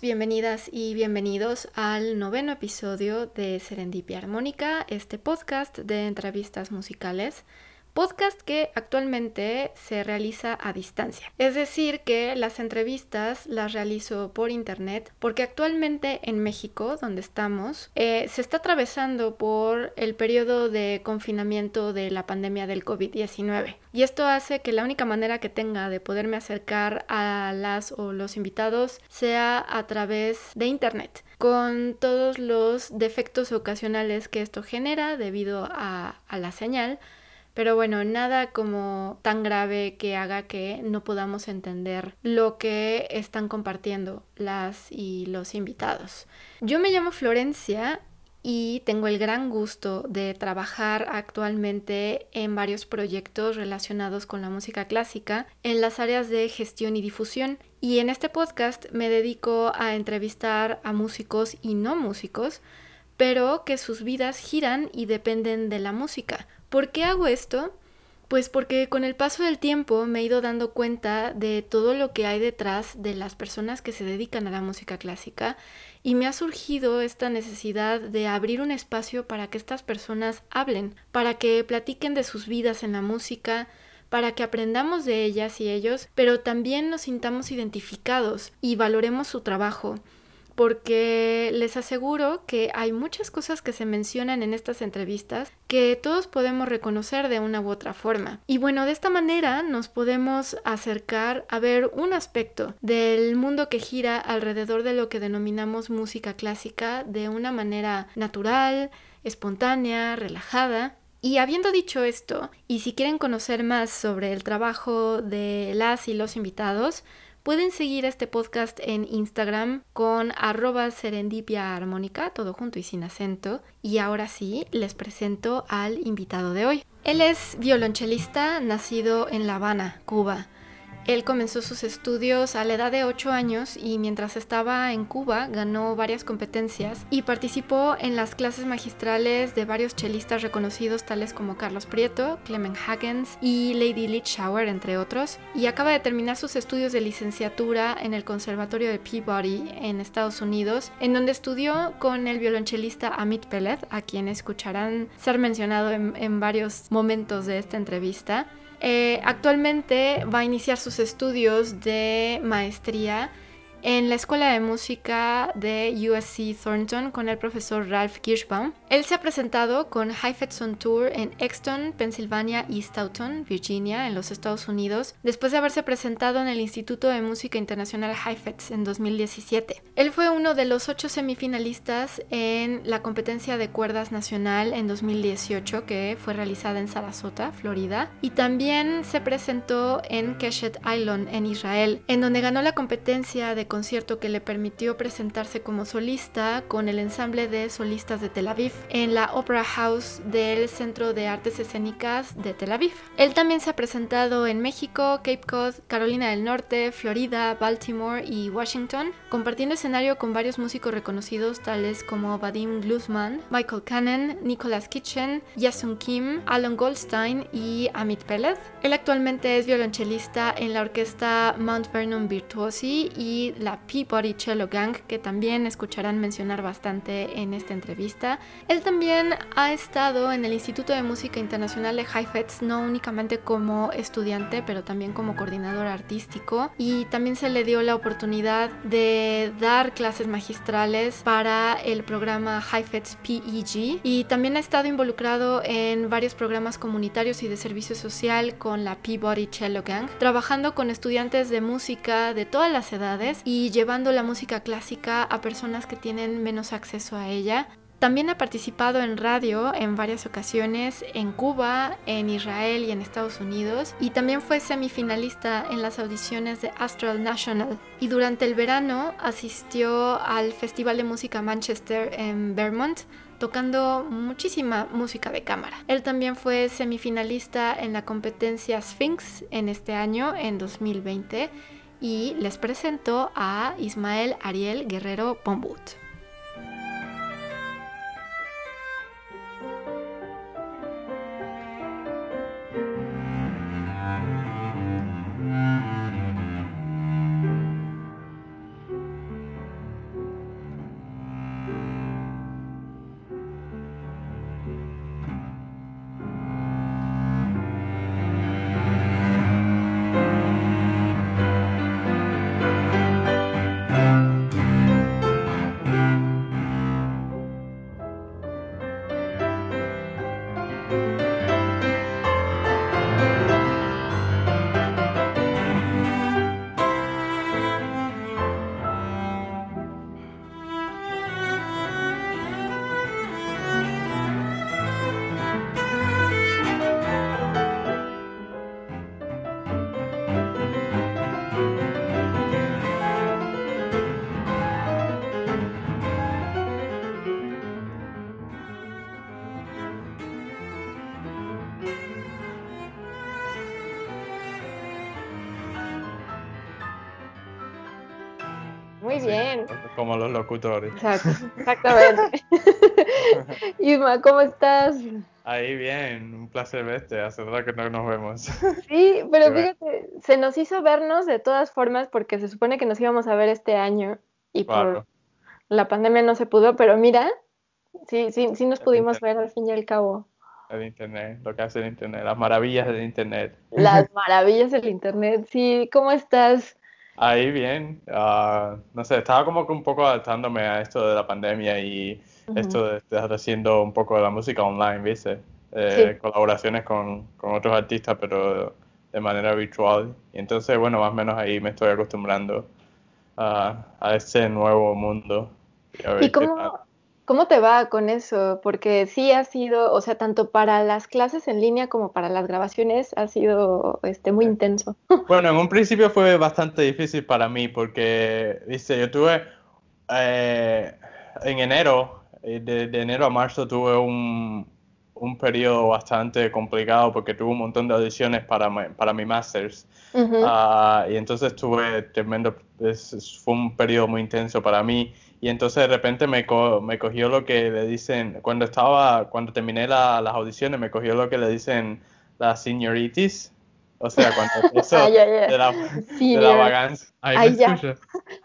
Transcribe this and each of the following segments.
Bienvenidas y bienvenidos al noveno episodio de Serendipia Armónica, este podcast de entrevistas musicales podcast que actualmente se realiza a distancia. Es decir, que las entrevistas las realizo por internet porque actualmente en México, donde estamos, eh, se está atravesando por el periodo de confinamiento de la pandemia del COVID-19. Y esto hace que la única manera que tenga de poderme acercar a las o los invitados sea a través de internet con todos los defectos ocasionales que esto genera debido a, a la señal, pero bueno, nada como tan grave que haga que no podamos entender lo que están compartiendo las y los invitados. Yo me llamo Florencia y tengo el gran gusto de trabajar actualmente en varios proyectos relacionados con la música clásica en las áreas de gestión y difusión. Y en este podcast me dedico a entrevistar a músicos y no músicos, pero que sus vidas giran y dependen de la música ¿Por qué hago esto? Pues porque con el paso del tiempo me he ido dando cuenta de todo lo que hay detrás de las personas que se dedican a la música clásica y me ha surgido esta necesidad de abrir un espacio para que estas personas hablen, para que platiquen de sus vidas en la música, para que aprendamos de ellas y ellos, pero también nos sintamos identificados y valoremos su trabajo porque les aseguro que hay muchas cosas que se mencionan en estas entrevistas que todos podemos reconocer de una u otra forma. Y bueno, de esta manera nos podemos acercar a ver un aspecto del mundo que gira alrededor de lo que denominamos música clásica de una manera natural, espontánea, relajada. Y habiendo dicho esto, y si quieren conocer más sobre el trabajo de las y los invitados, Pueden seguir este podcast en Instagram con arroba serendipia armónica, todo junto y sin acento. Y ahora sí, les presento al invitado de hoy. Él es violonchelista nacido en La Habana, Cuba. Él comenzó sus estudios a la edad de 8 años y mientras estaba en Cuba ganó varias competencias y participó en las clases magistrales de varios chelistas reconocidos tales como Carlos Prieto, Clement Hagens y Lady Litschauer, entre otros, y acaba de terminar sus estudios de licenciatura en el Conservatorio de Peabody en Estados Unidos, en donde estudió con el violonchelista Amit Peled, a quien escucharán ser mencionado en, en varios momentos de esta entrevista. Eh, actualmente va a iniciar sus estudios de maestría en la Escuela de Música de USC Thornton con el profesor Ralph Kirschbaum. Él se ha presentado con Heifetz on Tour en Exton, Pensilvania y Stoughton, Virginia, en los Estados Unidos, después de haberse presentado en el Instituto de Música Internacional Heifetz en 2017. Él fue uno de los ocho semifinalistas en la competencia de cuerdas nacional en 2018 que fue realizada en Sarasota, Florida, y también se presentó en Keshet Island en Israel, en donde ganó la competencia de concierto que le permitió presentarse como solista con el ensamble de solistas de Tel Aviv en la Opera House del Centro de Artes Escénicas de Tel Aviv. Él también se ha presentado en México, Cape Cod, Carolina del Norte, Florida, Baltimore y Washington, compartiendo escenario con varios músicos reconocidos tales como Vadim Glusman, Michael Cannon, Nicholas Kitchen, Yasun Kim, Alan Goldstein y Amit Peled. Él actualmente es violonchelista en la orquesta Mount Vernon Virtuosi y la Peabody Cello Gang, que también escucharán mencionar bastante en esta entrevista. Él también ha estado en el Instituto de Música Internacional de Heifetz, no únicamente como estudiante, pero también como coordinador artístico. Y también se le dio la oportunidad de dar clases magistrales para el programa Heifetz PEG. Y también ha estado involucrado en varios programas comunitarios y de servicio social con la Peabody Cello Gang, trabajando con estudiantes de música de todas las edades y llevando la música clásica a personas que tienen menos acceso a ella. También ha participado en radio en varias ocasiones en Cuba, en Israel y en Estados Unidos y también fue semifinalista en las audiciones de Astral National y durante el verano asistió al Festival de Música Manchester en Vermont tocando muchísima música de cámara. Él también fue semifinalista en la competencia Sphinx en este año, en 2020, y les presentó a Ismael Ariel Guerrero Pombut. Como los locutores. Exacto, exactamente. Isma, ¿cómo estás? Ahí bien, un placer verte, hace rato que no nos vemos. Sí, pero fíjate, se nos hizo vernos de todas formas porque se supone que nos íbamos a ver este año y por la pandemia no se pudo, pero mira, sí, sí, sí nos pudimos ver al fin y al cabo. El internet, lo que hace el internet, las maravillas del internet. Las maravillas del internet, sí, ¿cómo estás? Ahí bien, ah, no sé, estaba como que un poco adaptándome a esto de la pandemia y esto de estar haciendo un poco de la música online, ¿viste? Eh, colaboraciones con, con, otros artistas, pero de manera virtual. Y entonces, bueno, más o menos ahí me estoy acostumbrando a, a ese nuevo mundo. ¿Y, cómo, ¿Cómo te va con eso? Porque sí ha sido, o sea, tanto para las clases en línea como para las grabaciones ha sido este, muy intenso. Bueno, en un principio fue bastante difícil para mí porque, dice, yo tuve eh, en enero, eh, de, enero a marzo tuve un, un periodo bastante complicado porque tuve un montón de audiciones para, para mi master's. Ah, y entonces tuve tremendo, fue un periodo muy intenso para mí y entonces de repente me, me cogió lo que le dicen, cuando estaba, cuando terminé las audiciones, me cogió lo que le dicen las senioritis, o sea, cuando eso ah, de la, de la vagancia. Ahí, me escucha.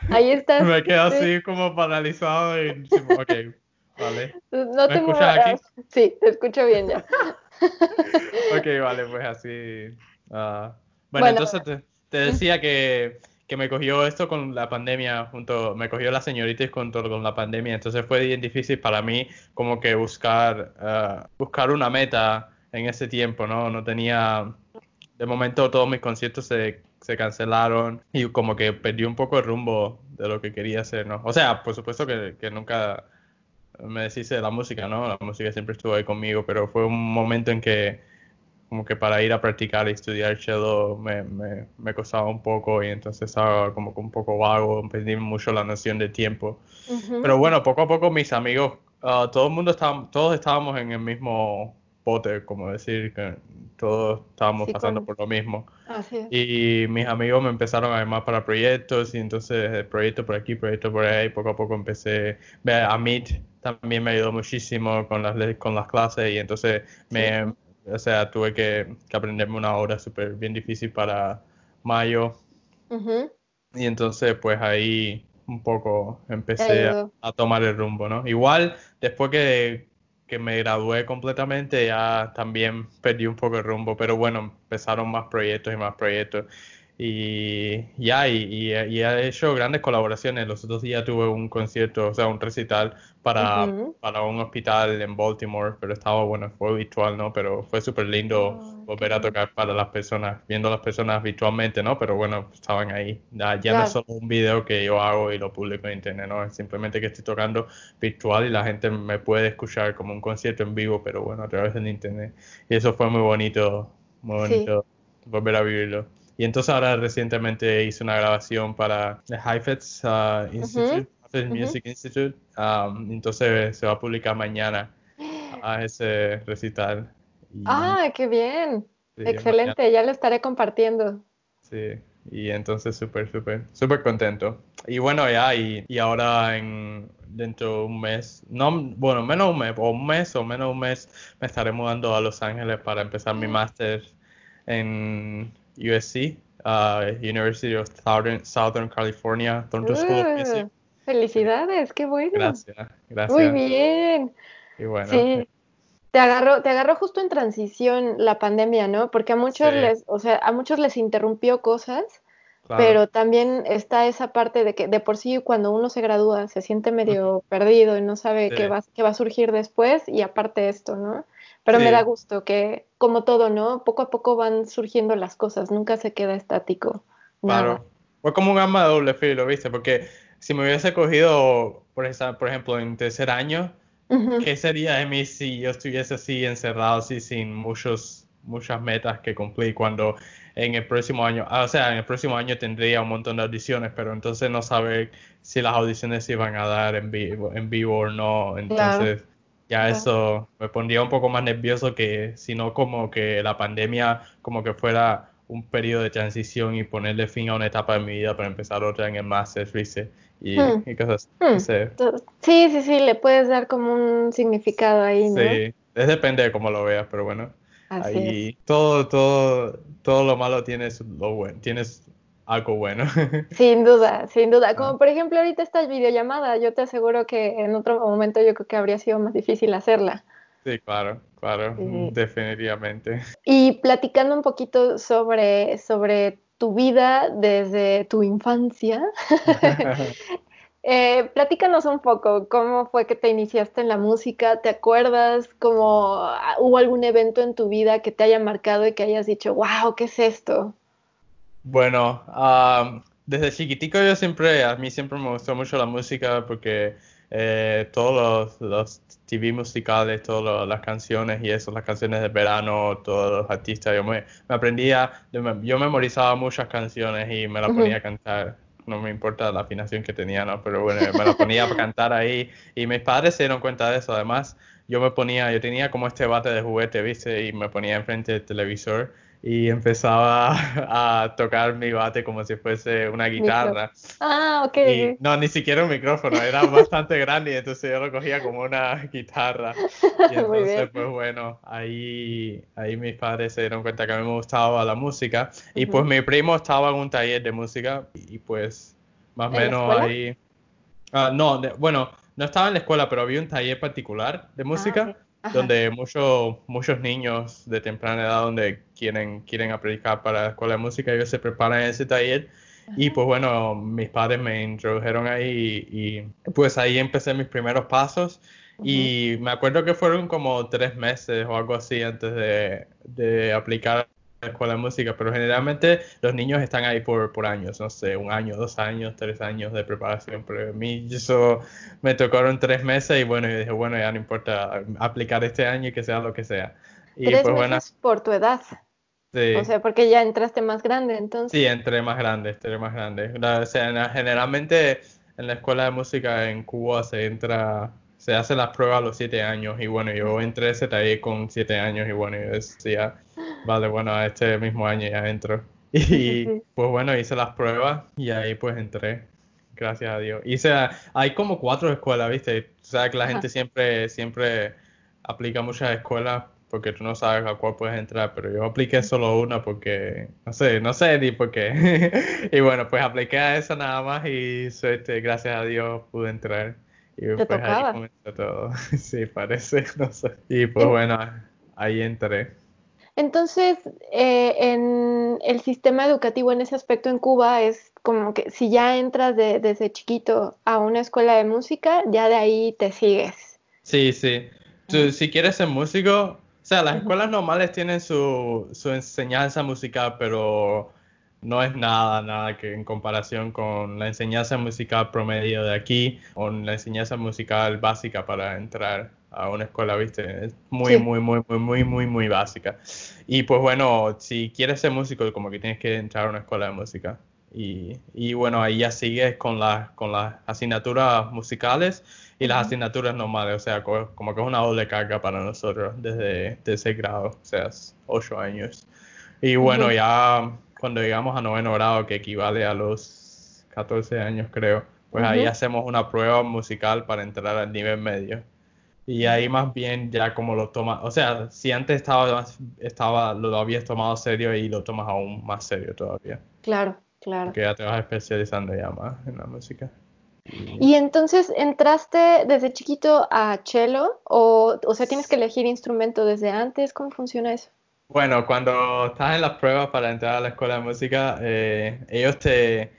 Ahí estás. me quedo así como paralizado y ok, vale. No ¿Me escuchas aquí? Sí, te escucho bien ya. ok, vale, pues así. Uh, bueno, entonces te, te decía que que me cogió esto con la pandemia, junto, me cogió la señorita junto con la pandemia, entonces fue bien difícil para mí como que buscar, uh, buscar una meta en ese tiempo, ¿no? No tenía, de momento todos mis conciertos se, se cancelaron y como que perdí un poco el rumbo de lo que quería hacer, ¿no? O sea, por supuesto que, que nunca me deshice de la música, ¿no? La música siempre estuvo ahí conmigo, pero fue un momento en que como que para ir a practicar y estudiar cello me, me, me costaba un poco y entonces estaba como que un poco vago, perdí mucho la noción de tiempo. Pero bueno, poco a poco mis amigos, uh, todo el mundo estaba, todos estábamos en el mismo bote, como decir, que todos estábamos pasando por lo mismo. Y mis amigos me empezaron a llamar para proyectos y entonces el proyecto por aquí, proyecto por ahí, poco a poco empecé, a Meet también me ayudó muchísimo con las, con las clases y entonces me, o sea, tuve que, aprenderme una hora súper bien difícil para mayo. Y entonces, pues ahí un poco empecé a, tomar el rumbo, ¿no? Igual, después que, que, me gradué completamente, ya también perdí un poco el rumbo, pero bueno, empezaron más proyectos y más proyectos. Y ya, y, y, he hecho grandes colaboraciones. Los otros días tuve un concierto, o sea, un recital para, para un hospital en Baltimore, pero estaba bueno, fue virtual, ¿no? Pero fue súper lindo oh, volver a tocar para las personas, viendo a las personas virtualmente, ¿no? Pero bueno, estaban ahí. Ya, no es solo un video que yo hago y lo publico en internet, ¿no? Es simplemente que estoy tocando virtual y la gente me puede escuchar como un concierto en vivo, pero bueno, a través del internet. Y eso fue muy bonito, muy bonito volver a vivirlo. Y entonces ahora recientemente hice una grabación para the Heifetz uh, Institute, Music Institute. Um, entonces se va a publicar mañana a ese recital. ah, qué bien. Excelente, ya lo estaré compartiendo. Sí, y entonces súper, súper, súper contento. Y bueno, ya, y, y, ahora en dentro de un mes, no, bueno, menos un mes, o un mes o menos un mes, me estaré mudando a Los Ángeles para empezar mi máster en USC, uh, University of Southern, Southern California, Thornton School of Music. Felicidades, qué bueno. Gracias, gracias. Muy bien. Y bueno. Sí. Te agarró, te agarró justo en transición la pandemia, ¿no? Porque a muchos les, o sea, a muchos les interrumpió cosas, pero también está esa parte de que de por sí cuando uno se gradúa se siente medio perdido y no sabe qué va, qué va a surgir después y aparte esto, ¿no? Pero me da gusto que, como todo, ¿no? Poco a poco van surgiendo las cosas, nunca se queda estático. Claro. Fue como un arma de doble filo, ¿viste? Porque si me hubiese cogido, por, esa, por ejemplo, en tercer año, ¿qué sería de mí si yo estuviese así encerrado, así sin muchos, muchas metas que cumplir cuando en el próximo año, ah, o sea, en el próximo año tendría un montón de audiciones, pero entonces no saber si las audiciones se iban a dar en vivo, en vivo o no, entonces ya eso me pondría un poco más nervioso que si no como que la pandemia como que fuera un periodo de transición y ponerle fin a una etapa de mi vida para empezar otra en el máster, y, hmm. y cosas hmm. Sí, sí, sí, le puedes dar como un significado ahí, ¿no? Sí, es depende de cómo lo veas, pero bueno. ahí todo, todo, todo lo malo tienes lo bueno, tienes algo bueno. Sin duda, sin duda. Como por ejemplo ahorita esta videollamada, yo te aseguro que en otro momento yo creo que habría sido más difícil hacerla. Sí, claro, claro, definitivamente. Y platicando un poquito sobre, sobre tu vida desde tu infancia, eh, platícanos un poco, ¿cómo fue que te iniciaste en la música? ¿Te acuerdas? ¿Cómo ah, hubo algún evento en tu vida que te haya marcado y que hayas dicho, wow, ¿qué es esto? Bueno, desde chiquitico yo siempre, a mí siempre me gustó mucho la música porque eh, todos los, TV musicales, todas las canciones y eso, las canciones de verano, todos los artistas, yo me, aprendía, yo memorizaba muchas canciones y me las ponía a cantar. No me importa la afinación que tenía, ¿no? Pero bueno, me las ponía a cantar ahí y mis padres se dieron cuenta de eso. Además, yo me ponía, yo tenía como este bate de juguete, ¿viste? Y me ponía enfrente del televisor y empezaba a tocar mi bate como si fuese una guitarra. Ah, ok. Y, no, ni siquiera un micrófono, era bastante grande y entonces yo lo cogía como una guitarra. Y entonces, pues bueno, ahí, ahí mis padres se dieron cuenta que a mí me gustaba la música y pues mi primo estaba en un taller de música y pues más o menos ahí... Ah, no, bueno, no estaba en la escuela, pero había un taller particular de música. Ah, donde muchos muchos niños de temprana edad donde quieren, quieren aplicar para la escuela de música, ellos se preparan en ese taller. Y pues bueno, mis padres me introdujeron ahí y, pues ahí empecé mis primeros pasos. Y me acuerdo que fueron como tres meses o algo así antes de, de aplicar escuela de música, pero generalmente los niños están ahí por, por años, no sé, un año, dos años, tres años de preparación, pero a mí eso me tocaron tres meses y bueno, yo dije, bueno, ya no importa aplicar este año y que sea lo que sea. Y tres pues, meses por tu edad. Sí. O sea, porque ya entraste más grande, entonces. Sí, entré más grande, entré más grande. O sea, generalmente en la escuela de música en Cuba se entra se hace las pruebas a los siete años y bueno, yo entré ese taller con siete años y bueno, yo decía, vale, bueno, este mismo año ya entro. Y pues bueno, hice las pruebas y ahí pues entré, gracias a Dios. Hice, hay como cuatro escuelas, ¿viste? O sea, que la gente siempre, siempre aplica muchas escuelas porque tú no sabes a cuál puedes entrar, pero yo apliqué solo una porque, no sé, no sé ni por qué. y bueno, pues apliqué a esa nada más y gracias a Dios pude entrar. Y pues ahí comenzó todo. sí, parece, no sé. Y pues bueno, ahí entré. Entonces, eh, en el sistema educativo en ese aspecto en Cuba es como que si ya entras desde chiquito a una escuela de música, ya de ahí te sigues. Sí, sí. si quieres ser músico, o sea, las escuelas normales tienen su, su enseñanza musical, pero no es nada, nada que en comparación con la enseñanza musical promedio de aquí o la enseñanza musical básica para entrar a una escuela, ¿viste? Es muy, muy, muy, muy, muy, muy, muy básica. Y pues bueno, si quieres ser músico, como que tienes que entrar a una escuela de música. Y, y bueno, ahí ya sigues con, las con las asignaturas musicales y las asignaturas normales, o sea, como que es una doble carga para nosotros desde, ese grado, o sea, ocho años. Y bueno, ya cuando llegamos a noveno grado, que equivale a los 14 años creo, pues ahí hacemos una prueba musical para entrar al nivel medio. Y ahí más bien ya como lo tomas, o sea, si antes estaba, estaba, lo habías tomado serio y lo tomas aún más serio todavía. Claro, claro. Porque ya te vas especializando ya más en la música. Y entonces, ¿entraste desde chiquito a cello o, o sea, tienes que elegir instrumento desde antes? ¿Cómo funciona eso? Bueno, cuando estás en las pruebas para entrar a la escuela de música, eh, ellos te,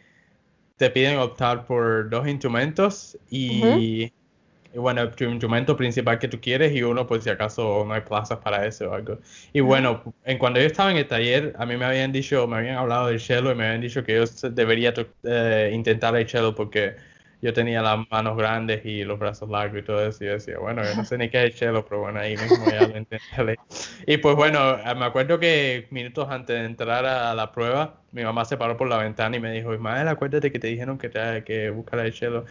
te piden optar por dos instrumentos y, bueno, tu instrumento principal que tú quieres y uno por si acaso no hay plazas para eso o algo. Y bueno, en cuando yo estaba en el taller, a mí me habían dicho, me habían hablado del cello y me habían dicho que yo debería eh, intentar el cello porque yo tenía las manos grandes y los brazos largos y todo eso. Y yo decía, bueno, yo no sé ni qué es el cello, pero bueno, ahí mismo ya lo intenté. Y pues bueno, eh, me acuerdo que minutos antes de entrar a la prueba, mi mamá se paró por la ventana y me dijo, Ismael, acuérdate que te dijeron que te que buscar el cello.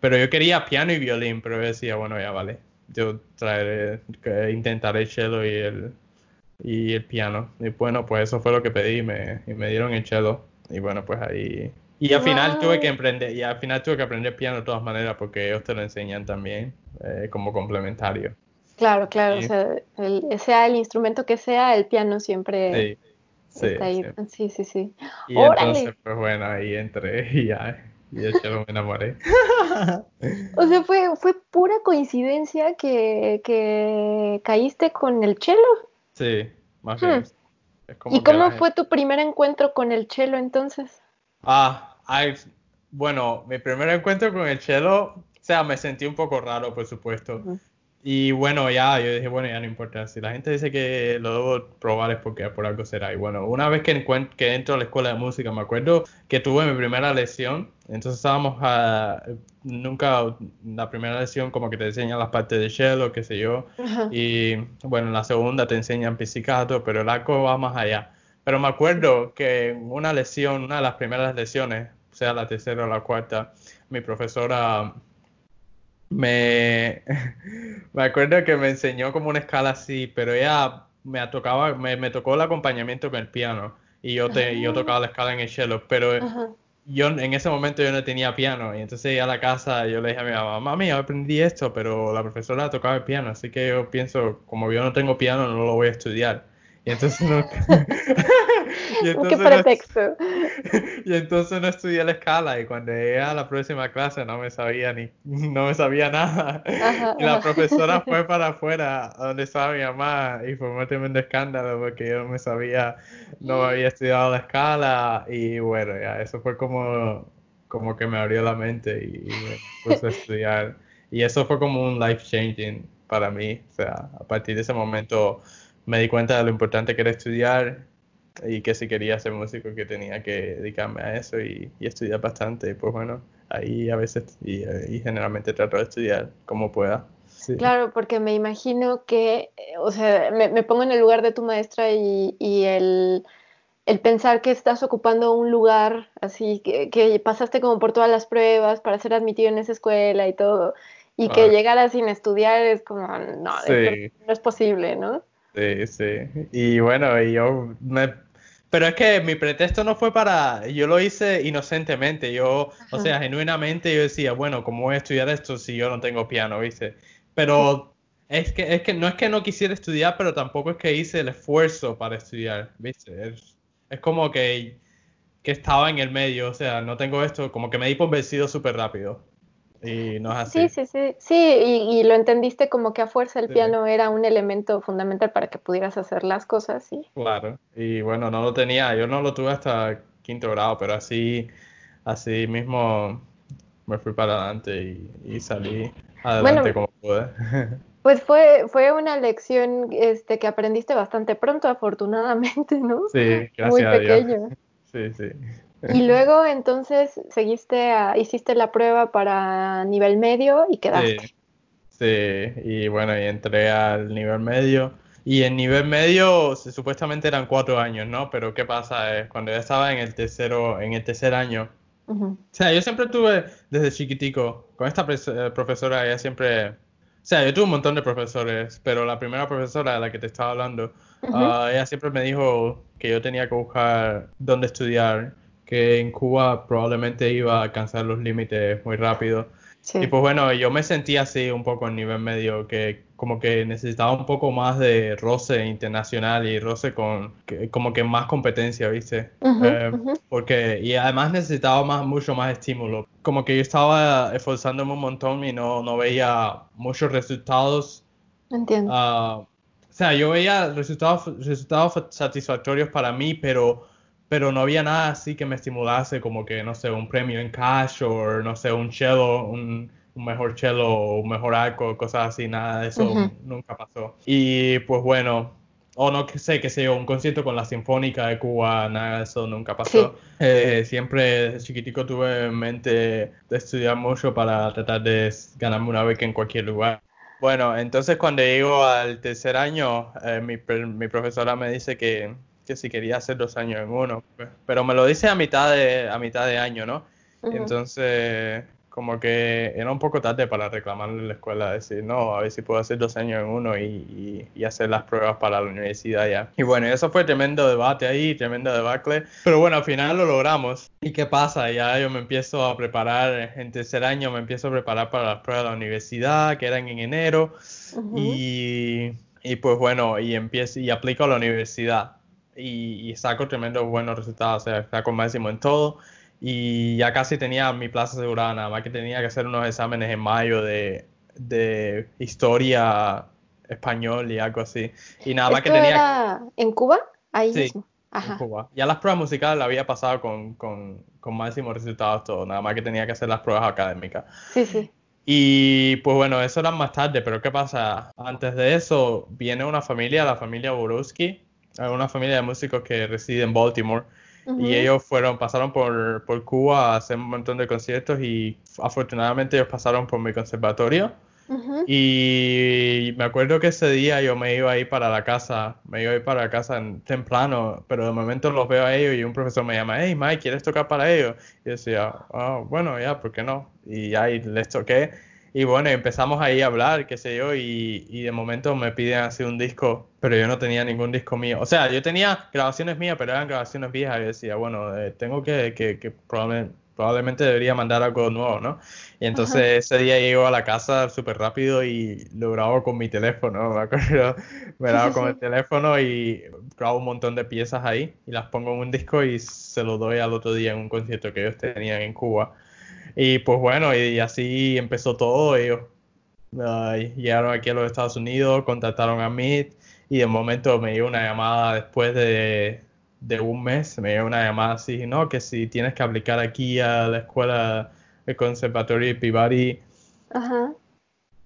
Pero yo quería piano y violín, pero yo decía, bueno, ya vale. Yo traeré, intentaré el cello y el, y el piano. Y bueno, pues eso fue lo que pedí y me, y me dieron el cello. Y bueno, pues ahí y al final tuve que aprender, y al final tuve que aprender piano de todas maneras porque ellos te lo enseñan también eh, como complementario. Claro, claro, o sea, el, sea el instrumento que sea, el piano siempre sí, está ahí. Sí, sí, sí. Y entonces, pues bueno, ahí entré y ya, y de hecho me enamoré. o sea, fue, fue pura coincidencia que, que caíste con el cello. Sí, más bien. Hmm. ¿Y cómo fue tu primer encuentro con el cello entonces? Ah, bueno, mi primer encuentro con el cello, o sea, me sentí un poco raro, por supuesto. Y bueno, ya, yo dije, bueno, ya no importa. Si la gente dice que lo debo probar es porque por algo será. Y bueno, una vez que, que entro a la escuela de música, me acuerdo que tuve mi primera lección. Entonces estábamos a. Nunca. La primera lección, como que te enseñan las partes de cello, qué sé yo. Y bueno, en la segunda te enseñan pizzicato, pero el arco va más allá. Pero me acuerdo que en una lección, una de las primeras lecciones, sea la tercera o la cuarta, mi profesora me, me acuerdo que me enseñó como una escala así, pero ella me tocaba, me, me tocó el acompañamiento con el piano y yo te, yo tocaba la escala en el cello, pero yo en ese momento yo no tenía piano y entonces a la casa yo le dije a mi mamá, mami, yo aprendí esto, pero la profesora tocaba el piano, así que yo pienso, como yo no tengo piano, no lo voy a estudiar. Y entonces no... y entonces ¿Qué pretexto? No... y entonces no estudié la escala y cuando llegué a la próxima clase no me sabía ni no me sabía nada. y la profesora fue para afuera donde estaba mi mamá y fue un tremendo escándalo porque yo no me sabía, no había estudiado la escala y bueno, ya eso fue como como que me abrió la mente y me puse a estudiar. Y eso fue como un life changing para mí. O sea, a partir de ese momento me di cuenta de lo importante que era estudiar y que si quería ser músico que tenía que dedicarme a eso y, estudiar bastante. Y pues bueno, ahí a veces y, generalmente trato de estudiar como pueda. Claro, porque me imagino que, o sea, me, pongo en el lugar de tu maestra y, el, pensar que estás ocupando un lugar así, que, pasaste como por todas las pruebas para ser admitido en esa escuela y todo, y que llegara sin estudiar es como, no, no es posible, ¿no? Sí, sí. Y bueno, yo me... Pero es que mi pretexto no fue para... Yo lo hice inocentemente. Yo, o sea, genuinamente yo decía, bueno, ¿cómo voy a estudiar esto si yo no tengo piano, viste? Pero es que, es que no es que no quisiera estudiar, pero tampoco es que hice el esfuerzo para estudiar, viste. Es, es como que, que estaba en el medio, o sea, no tengo esto, como que me di por vencido súper rápido. Y no es así. Sí, sí, sí. Sí, y, lo entendiste como que a fuerza el piano era un elemento fundamental para que pudieras hacer las cosas, sí. Claro. Y bueno, no lo tenía, yo no lo tuve hasta quinto grado, pero así, así mismo me fui para adelante y, salí adelante como pude. Pues fue, fue una lección este, que aprendiste bastante pronto, afortunadamente, ¿no? Sí, gracias Muy pequeño. Sí, sí. Y luego entonces seguiste, a, hiciste la prueba para nivel medio y quedaste. Sí, y bueno, y entré al nivel medio. Y en nivel medio supuestamente eran cuatro años, ¿no? Pero ¿qué pasa? Es cuando ya estaba en el tercero, en el tercer año. O sea, yo siempre tuve desde chiquitico, con esta eh, profesora, ella siempre, o sea, yo tuve un montón de profesores, pero la primera profesora de la que te estaba hablando, ah, ella siempre me dijo que yo tenía que buscar dónde estudiar que en Cuba probablemente iba a alcanzar los límites muy rápido. Y pues bueno, yo me sentía así un poco en nivel medio, que como que necesitaba un poco más de roce internacional y roce con como que más competencia, ¿viste? Eh, porque, y además necesitaba más, mucho más estímulo. Como que yo estaba esforzándome un montón y no, no veía muchos resultados. Entiendo. Ah, o sea, yo veía resultados, resultados satisfactorios para mí, pero pero no había nada así que me estimulase como que, no sé, un premio en cash o, no sé, un cello, un, mejor cello o un mejor arco, cosas así, nada de eso nunca pasó. Y pues bueno, o no sé, qué sé yo, un concierto con la Sinfónica de Cuba, nada de eso nunca pasó. Eh, siempre desde chiquitico tuve en mente de estudiar mucho para tratar de ganarme una beca en cualquier lugar. Bueno, entonces cuando llego al tercer año, eh, mi, mi profesora me dice que que si quería hacer dos años en uno. Pues. Pero me lo dice a mitad de, a mitad de año, ¿no? Entonces, como que era un poco tarde para reclamarle en la escuela, decir, no, a ver si puedo hacer dos años en uno y, y, hacer las pruebas para la universidad ya. Y bueno, eso fue tremendo debate ahí, tremendo debate. Pero bueno, al final lo logramos. ¿Y qué pasa? Ya yo me empiezo a preparar, en tercer año me empiezo a preparar para las pruebas de la universidad, que eran en enero. y, y pues bueno, y empiezo y aplico a la universidad y, saco tremendo buenos resultados, o sea, saco máximo en todo y ya casi tenía mi plaza asegurada, nada más que tenía que hacer unos exámenes en mayo de, de historia español y algo así. Y nada más que tenía... Era ¿En Cuba? Ahí sí, En Cuba. Ya las pruebas musicales las había pasado con, con, con máximos resultados todo, nada más que tenía que hacer las pruebas académicas. Sí, sí. Y pues bueno, eso era más tarde, pero ¿qué pasa? Antes de eso viene una familia, la familia Borowski, una familia de músicos que reside en Baltimore. Y ellos fueron, pasaron por, por, Cuba a hacer un montón de conciertos y afortunadamente ellos pasaron por mi conservatorio. Y me acuerdo que ese día yo me iba a ir para la casa, me iba a ir para la casa temprano, pero de momento los veo a ellos y un profesor me llama, hey Mike, ¿quieres tocar para ellos? Y yo decía, oh, bueno, ya, ¿por qué no? Y ahí les toqué y bueno, empezamos ahí a hablar, qué sé yo, y, y, de momento me piden hacer un disco, pero yo no tenía ningún disco mío. O sea, yo tenía grabaciones mías, pero eran grabaciones viejas. Y decía, bueno, eh, tengo que, que, que probablemente, probablemente, debería mandar algo nuevo, ¿no? Y entonces ese día llego a la casa súper rápido y lo grabo con mi teléfono, me acuerdo. Me grabo con el teléfono y grabo un montón de piezas ahí y las pongo en un disco y se lo doy al otro día en un concierto que ellos tenían en Cuba. Y pues bueno, y, así empezó todo. Ellos llegaron aquí a los Estados Unidos, contactaron a Meet y de momento me dio una llamada después de, un mes, me dio una llamada así, no, que si tienes que aplicar aquí a la escuela, el conservatorio de Pivari, Ajá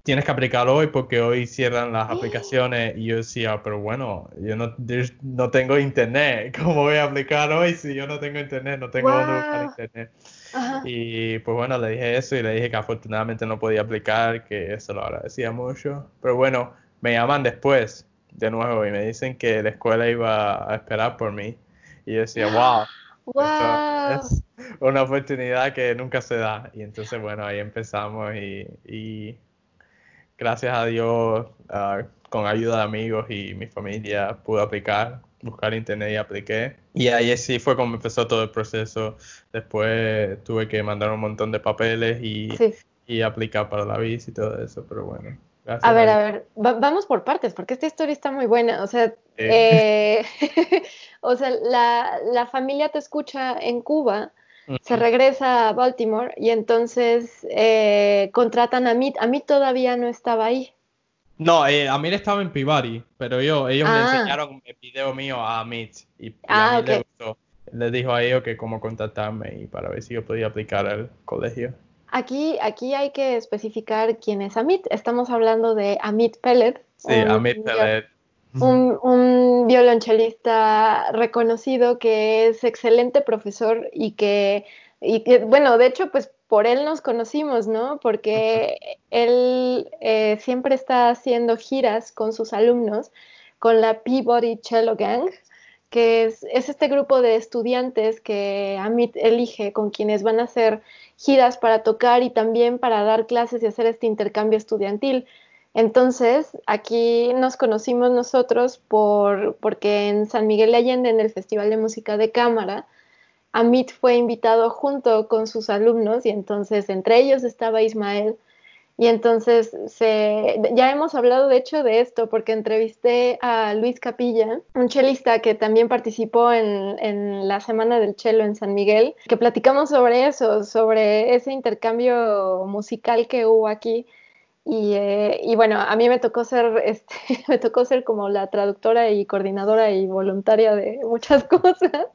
tienes que aplicarlo hoy porque hoy cierran las aplicaciones y yo decía, pero bueno, yo no, no tengo internet, ¿cómo voy a aplicar hoy si yo no tengo internet? No tengo dónde buscar internet. Y pues bueno, le dije eso y le dije que afortunadamente no podía aplicar, que eso lo agradecía mucho. Pero bueno, me llaman después de nuevo y me dicen que la escuela iba a esperar por mí. Y yo decía, wow. Wow. Es una oportunidad que nunca se da. Y entonces, bueno, ahí empezamos y gracias a Dios, ah, con ayuda de amigos y mi familia, pude aplicar, buscar internet y apliqué. Y ahí sí fue como empezó todo el proceso. Después tuve que mandar un montón de papeles y, y aplicar para la visa y todo eso, pero bueno. a ver, a, ver, vamos por partes, porque esta historia está muy buena. O sea, eh, o sea la, la, familia te escucha en Cuba se regresa a Baltimore y entonces eh, contratan a Amit. Amit todavía no estaba ahí. No, eh, Amir estaba en Pivari, pero yo, ellos me ah. enseñaron el video mío a Amit y, y a ah, mí le gustó. Le dijo a ellos que cómo contactarme y para ver si yo podía aplicar al colegio. Aquí, aquí hay que especificar quién es Amit. Estamos hablando de Amit Pellet. Sí, Amit Pellet. Un, un, violonchelista reconocido que es excelente profesor y que, y que, bueno, de hecho, pues por él nos conocimos, ¿no? Porque él eh, siempre está haciendo giras con sus alumnos, con la Peabody Cello Gang, que es, este grupo de estudiantes que Amit elige con quienes van a hacer giras para tocar y también para dar clases y hacer este intercambio estudiantil. Entonces, aquí nos conocimos nosotros por, porque en San Miguel de Allende, en el Festival de Música de Cámara, Amit fue invitado junto con sus alumnos y entonces entre ellos estaba Ismael. Y entonces se, ya hemos hablado de hecho de esto porque entrevisté a Luis Capilla, un chelista que también participó en, en la Semana del Chelo en San Miguel, que platicamos sobre eso, sobre ese intercambio musical que hubo aquí y, eh, y, bueno, a mí me tocó ser, este, me tocó ser como la traductora y coordinadora y voluntaria de muchas cosas.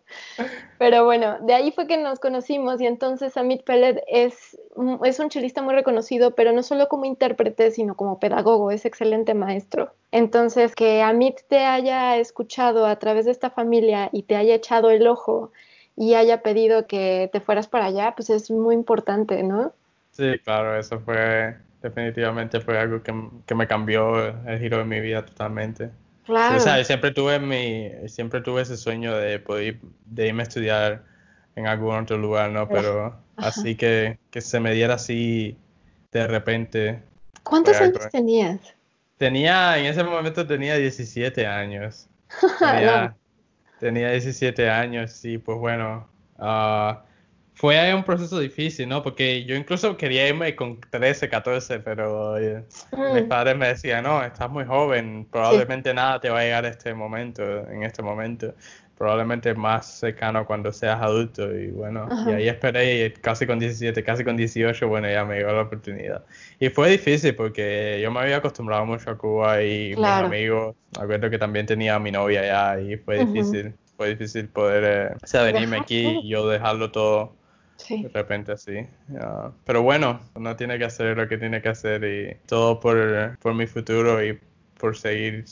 Pero bueno, de ahí fue que nos conocimos y entonces Amit Pellet es, es un chelista muy reconocido, pero no solo como intérprete, sino como pedagogo, es excelente maestro. Entonces, que Amit te haya escuchado a través de esta familia y te haya echado el ojo y haya pedido que te fueras para allá, pues es muy importante, ¿no? Sí, claro, eso fue definitivamente fue algo que, me cambió el giro de mi vida totalmente. Claro. o sea, siempre tuve mi, siempre tuve ese sueño de poder de irme a estudiar en algún otro lugar, ¿no? Pero así que, que se me diera así de repente. ¿Cuántos años tenías? Tenía, en ese momento tenía 17 años. Tenía, tenía 17 años y pues bueno, uh, fue un proceso difícil, ¿no? Porque yo incluso quería irme con 13, 14, pero eh, mis mm. padres me decían, no, estás muy joven, probablemente nada te va a llegar a este momento, en este momento. Probablemente más cercano cuando seas adulto. Y bueno, y ahí esperé y casi con 17, casi con 18, bueno, ya me llegó la oportunidad. Y fue difícil porque yo me había acostumbrado mucho a Cuba y mis amigos, acuerdo que también tenía a mi novia allá y fue difícil. Fue difícil poder, eh, o sea, venirme aquí y yo dejarlo todo de repente así. Pero bueno, uno tiene que hacer lo que tiene que hacer y todo por, por mi futuro y por seguir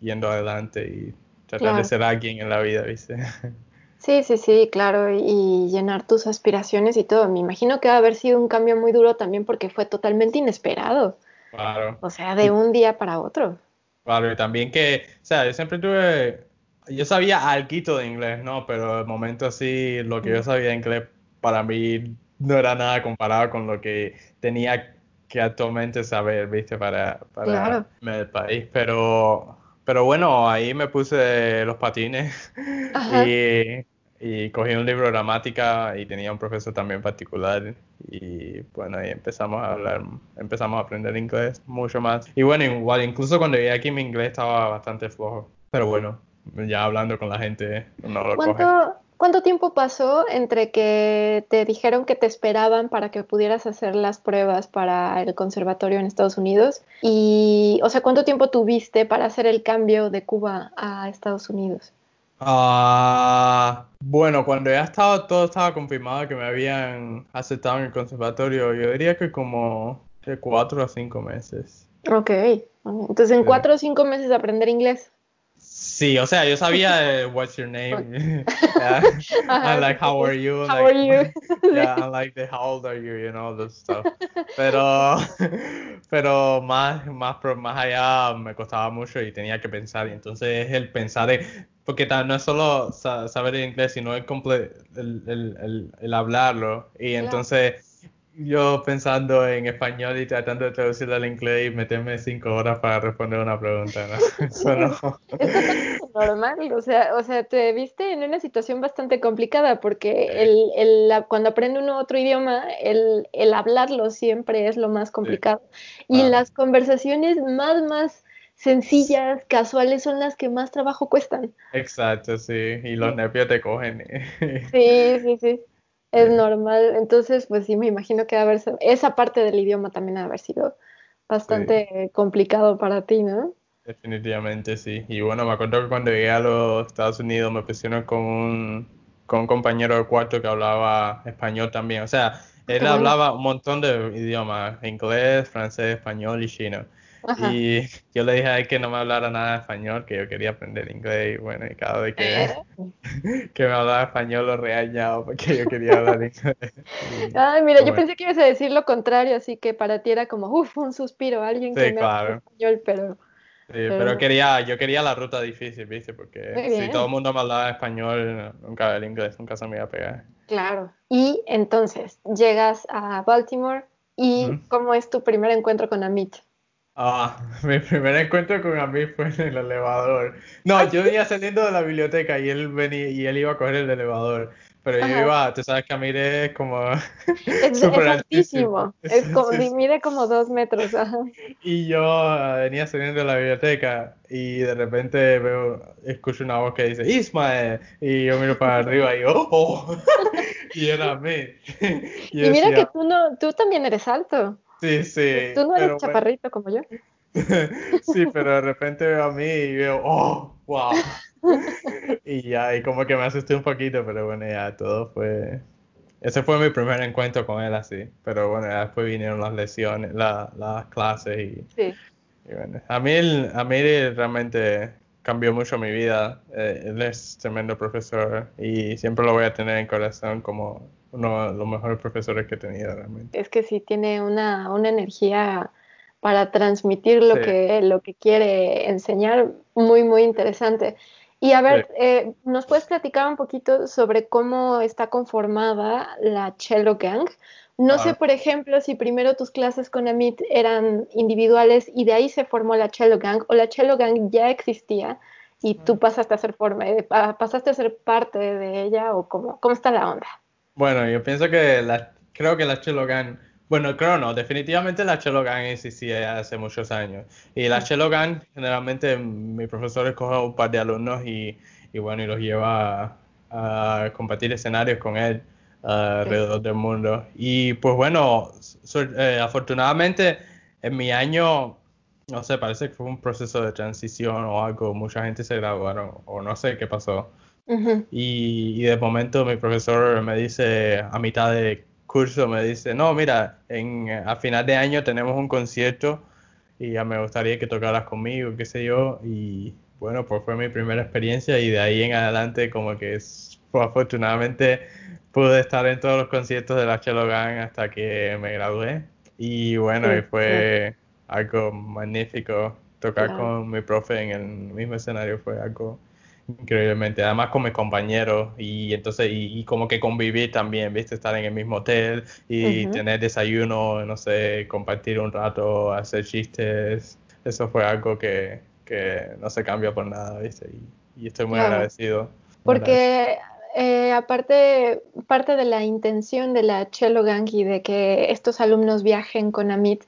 yendo adelante y tratar de ser alguien en la vida, ¿viste? Sí, sí, sí, claro, y llenar tus aspiraciones y todo. Me imagino que va a haber sido un cambio muy duro también porque fue totalmente inesperado. Claro. O sea, de un día para otro. Claro, y también que, o sea, yo siempre tuve, yo sabía algo de inglés, ¿no? Pero el momento así, lo que yo sabía de inglés para mí no era nada comparado con lo que tenía que actualmente saber, viste, para, para el país. Pero, pero bueno, ahí me puse los patines y, y, cogí un libro de gramática y tenía un profesor también particular. Y bueno, ahí empezamos a hablar, empezamos a aprender inglés mucho más. Y bueno, igual, incluso cuando llegué aquí mi inglés estaba bastante flojo. Pero bueno, ya hablando con la gente no lo coge. ¿Cuánto tiempo pasó entre que te dijeron que te esperaban para que pudieras hacer las pruebas para el conservatorio en Estados Unidos? Y, o sea, ¿cuánto tiempo tuviste para hacer el cambio de Cuba a Estados Unidos? Ah, bueno, cuando ya estaba, todo estaba confirmado que me habían aceptado en el conservatorio, yo diría que como de cuatro a cinco meses. Ok, entonces en cuatro o cinco meses aprender inglés. Sí, o sea, yo sabía what's your name, yeah. and like how are you, how are you, yeah, and like the how old are you, you know, the stuff. Pero, pero más, más, más allá me costaba mucho y tenía que pensar. Y entonces el pensar, porque no es solo saber inglés, sino el, el, el, el hablarlo. Y entonces yo pensando en español y tratando de traducirlo al inglés y meterme cinco horas para responder una pregunta. ¿no? Eso no. es normal, o sea, o sea, te viste en una situación bastante complicada porque el, el, cuando aprende uno otro idioma, el, el hablarlo siempre es lo más complicado. Y ah. las conversaciones más, más sencillas, casuales, son las que más trabajo cuestan. Exacto, sí, y los nervios te cogen. sí, sí, sí. Es normal. Entonces, pues sí, me imagino que haber, esa parte del idioma también ha haber sido bastante complicado para ti, ¿no? Definitivamente sí. Y bueno, me acuerdo que cuando llegué a los Estados Unidos me pusieron con un, con un compañero de cuarto que hablaba español también. O sea, él hablaba un montón de idiomas, inglés, francés, español y chino. Y yo le dije a él que no me hablara nada de español, que yo quería aprender inglés. Y bueno, y cada vez que, eh. que me hablaba español lo regañaba porque yo quería hablar inglés. Ay, mira, yo pensé que ibas a decir lo contrario, así que para ti era como, uff, un suspiro, alguien que me habla español, pero... Sí, pero quería, yo quería la ruta difícil, ¿viste? Porque si todo el mundo me hablaba español, nunca el inglés, nunca se me iba a pegar. Claro. Y entonces, llegas a Baltimore y ¿cómo es tu primer encuentro con Amit? Ah, mi primer encuentro con Amit fue en el elevador. No, ¿Ah, yo venía saliendo de la biblioteca y él venía y él iba a coger el elevador. Pero yo iba, tú sabes que Amir es como... Es, altísimo, es como, mide como dos metros. Y yo ah, venía saliendo de la biblioteca y de repente veo, escucho una voz que dice, Ismael, y yo miro para arriba y oh, oh. y era Amir. Y, y mira que tú, no, tú también eres alto. Sí, sí. Tú no eres chaparrito como yo. sí, pero de repente veo a mí y veo, oh, wow. y ya, y como que me asusté un poquito, pero bueno, ya todo fue... Ese fue mi primer encuentro con él así, pero bueno, ya después vinieron las lesiones, las clases y... Sí. bueno, a mí, a mí realmente cambió mucho mi vida. Eh, él es tremendo profesor y siempre lo voy a tener en corazón como uno de los mejores profesores que he tenido realmente. Es que sí tiene una, una energía para transmitir lo, que, lo que quiere enseñar muy, muy interesante. Y a ver, eh, ¿nos puedes platicar un poquito sobre cómo está conformada la Cello Gang? No sé, por ejemplo, si primero tus clases con Amit eran individuales y de ahí se formó la Cello Gang o la Cello Gang ya existía y tú pasaste a ser forma, pasaste a ser parte de ella o cómo, cómo está la onda. Bueno, yo pienso que la, creo que la Cello Gang bueno, creo no, definitivamente la Cello Gang existía hace muchos años. Y la Cello Gang, generalmente mi profesor escoge un par de alumnos y, bueno, y los lleva a, compartir escenarios con él alrededor del mundo. Y pues bueno, eh, afortunadamente en mi año, no sé, parece que fue un proceso de transición o algo, mucha gente se graduaron o no sé qué pasó. Y, y de momento mi profesor me dice a mitad de curso me dice, no, mira, en, a final de año tenemos un concierto y ya me gustaría que tocaras conmigo, qué sé yo, y bueno, pues fue mi primera experiencia y de ahí en adelante como que es, pues, afortunadamente pude estar en todos los conciertos de la Cello Gang hasta que me gradué. Y bueno, y fue algo magnífico tocar con mi profe en el mismo escenario fue algo increíblemente, además con mis compañeros y entonces y, como que convivir también, viste, estar en el mismo hotel y tener desayuno, no sé, compartir un rato, hacer chistes, eso fue algo que, que no se cambia por nada, viste, y, estoy muy agradecido. Porque eh, aparte, parte de la intención de la Gang y de que estos alumnos viajen con Amit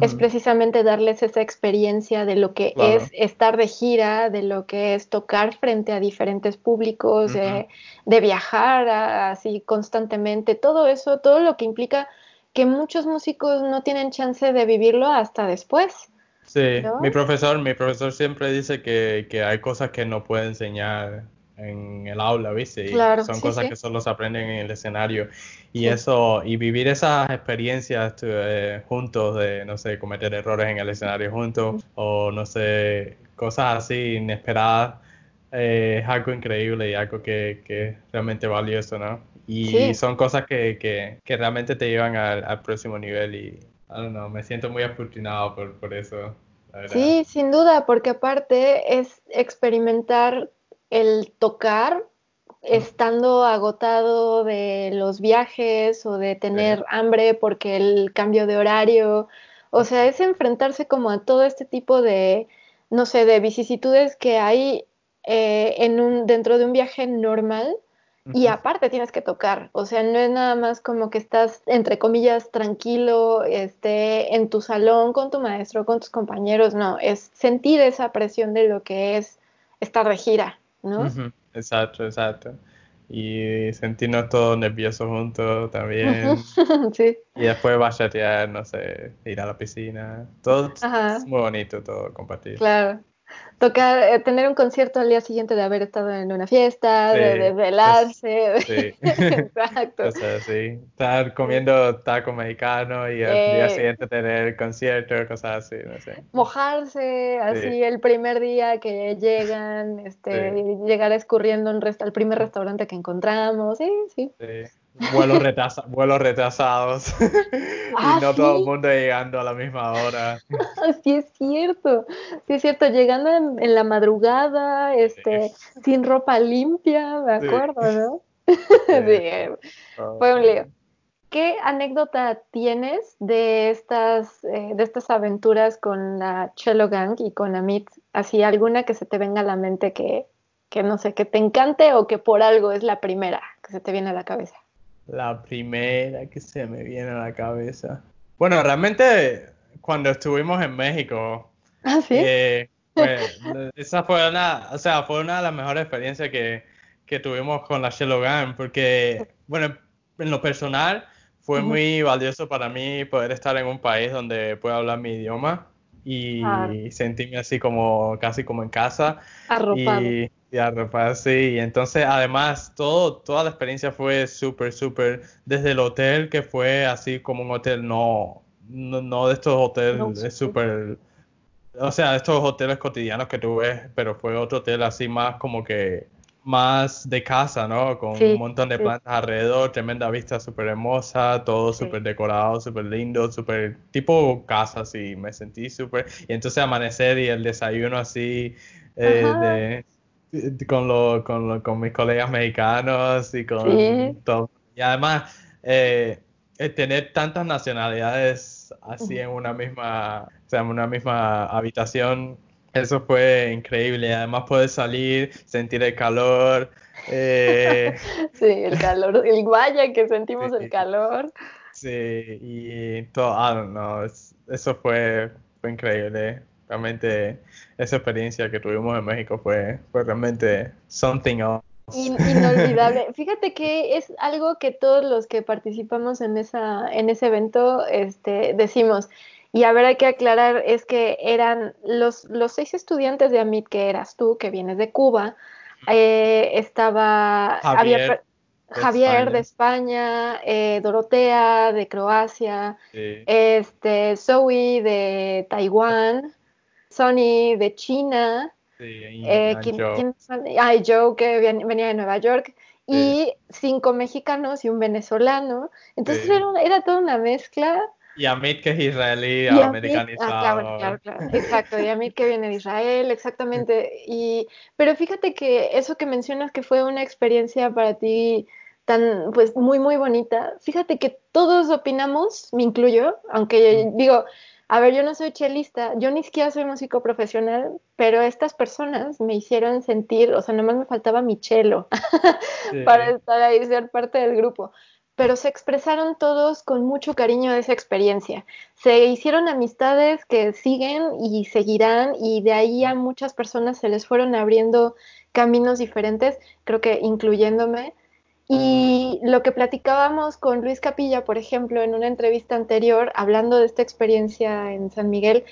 es precisamente darles esa experiencia de lo que es estar de gira, de lo que es tocar frente a diferentes públicos, de viajar así constantemente, todo eso, todo lo que implica que muchos músicos no tienen chance de vivirlo hasta después. Sí, mi profesor, mi profesor siempre dice que, que hay cosas que no puede enseñar en el aula, ¿viste? son cosas que solo se aprenden en el escenario. Y eso, y vivir esas experiencias eh, juntos, de, no sé, cometer errores en el escenario juntos, o no sé, cosas así inesperadas, eh, es algo increíble y algo que, que es realmente valioso, ¿no? Y son cosas que, que, que, realmente te llevan al, próximo nivel y, I don't know, me siento muy afortunado por, por eso. Sí, sin duda, porque aparte es experimentar el tocar estando agotado de los viajes o de tener hambre porque el cambio de horario, o sea, es enfrentarse como a todo este tipo de, no sé, de vicisitudes que hay eh, en un, dentro de un viaje normal y aparte tienes que tocar, o sea, no es nada más como que estás, entre comillas, tranquilo, este, en tu salón con tu maestro, con tus compañeros, no, es sentir esa presión de lo que es estar de gira. ¿No? Exacto, exacto. y sentirnos todos nerviosos juntos también. sí. Y después bachatear, no sé, ir a la piscina. Todo es muy bonito, todo compartir. Claro tocar, eh, tener un concierto al día siguiente de haber estado en una fiesta, de, velarse. sí. Exacto. O sea, sí. Estar comiendo taco mexicano y al día eh, siguiente tener el concierto, cosas así, no sé. Mojarse, así el primer día que llegan, este, llegar escurriendo al primer restaurante que encontramos, sí, sí. Sí vuelos, retrasa vuelos retrasados y no todo el mundo llegando a la misma hora. Sí es cierto, sí es cierto, llegando en, la madrugada, este, sin ropa limpia, me acuerdo, ¿no? Sí. fue un lío. ¿Qué anécdota tienes de estas, eh, de estas aventuras con la Cello Gang y con Amit? Así, alguna que se te venga a la mente que, que no sé, que te encante o que por algo es la primera que se te viene a la cabeza. La primera que se me viene a la cabeza. Bueno, realmente cuando estuvimos en México, ¿Ah, sí? Eh, pues, esa fue una, o sea, fue una de las mejores experiencias que, que tuvimos con la Shelogan, porque, bueno, en lo personal fue muy valioso para mí poder estar en un país donde puedo hablar mi idioma y sentirme así como casi como en casa. Arropado. Y, y sí. Y entonces, además, todo, toda la experiencia fue súper, súper, desde el hotel que fue así como un hotel, no, no, de estos hoteles súper, o sea, estos hoteles cotidianos que tú ves, pero fue otro hotel así más como que más de casa, ¿no? Con un montón de plantas alrededor, tremenda vista súper hermosa, todo súper decorado, súper lindo, súper tipo casa, así, me sentí súper... Y entonces amanecer y el desayuno así, eh, de, con, lo, con, con, mis colegas mexicanos y con todo. Y además, eh, tener tantas nacionalidades así en una misma, o sea, en una misma habitación eso fue increíble. Además puedes salir, sentir el calor. Eh, sí, el calor, el guaya que sentimos el calor. Sí, y todo, ah, no, eso fue, fue increíble. Realmente esa experiencia que tuvimos en México fue, fue realmente something else. inolvidable. Fíjate que es algo que todos los que participamos en esa en ese evento este decimos y a ver, hay que aclarar, es que eran los, los seis estudiantes de AMIT que eras tú, que vienes de Cuba, eh, estaba Javier, Javier de España, eh, Dorotea de Croacia, este, Zoe de Taiwán, Sonny de China, eh, Joe. Joe que venía de Nueva York, y cinco mexicanos y un venezolano. Entonces era, era toda una mezcla y Amit que es israelí, americanizado. Ah, claro, claro, claro, exacto, y Amit que viene de Israel, exactamente. Y, pero fíjate que eso que mencionas que fue una experiencia para ti tan, pues, muy, muy bonita, fíjate que todos opinamos, me incluyo, aunque digo, a ver, yo no soy chelista, yo ni siquiera soy músico profesional, pero estas personas me hicieron sentir, o sea, nomás me faltaba mi chelo para estar ahí, ser parte del grupo pero se expresaron todos con mucho cariño de esa experiencia. Se hicieron amistades que siguen y seguirán y de ahí a muchas personas se les fueron abriendo caminos diferentes, creo que incluyéndome. Y lo que platicábamos con Luis Capilla, por ejemplo, en una entrevista anterior, hablando de esta experiencia en San Miguel,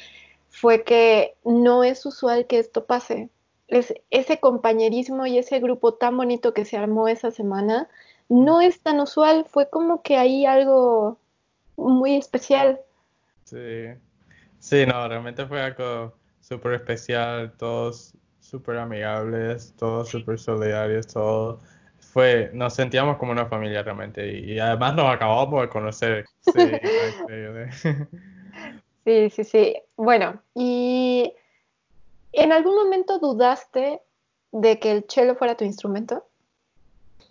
fue que no es usual que esto pase. Es ese compañerismo y ese grupo tan bonito que se armó esa semana, no es tan usual, fue como que hay algo muy especial. Sí, sí, no, realmente fue algo súper especial, todos súper amigables, todos súper solidarios, todos fue, nos sentíamos como una familia realmente y, además nos acabamos de conocer. Sí, sí, sí, sí. Bueno, y ¿en algún momento dudaste de que el cello fuera tu instrumento?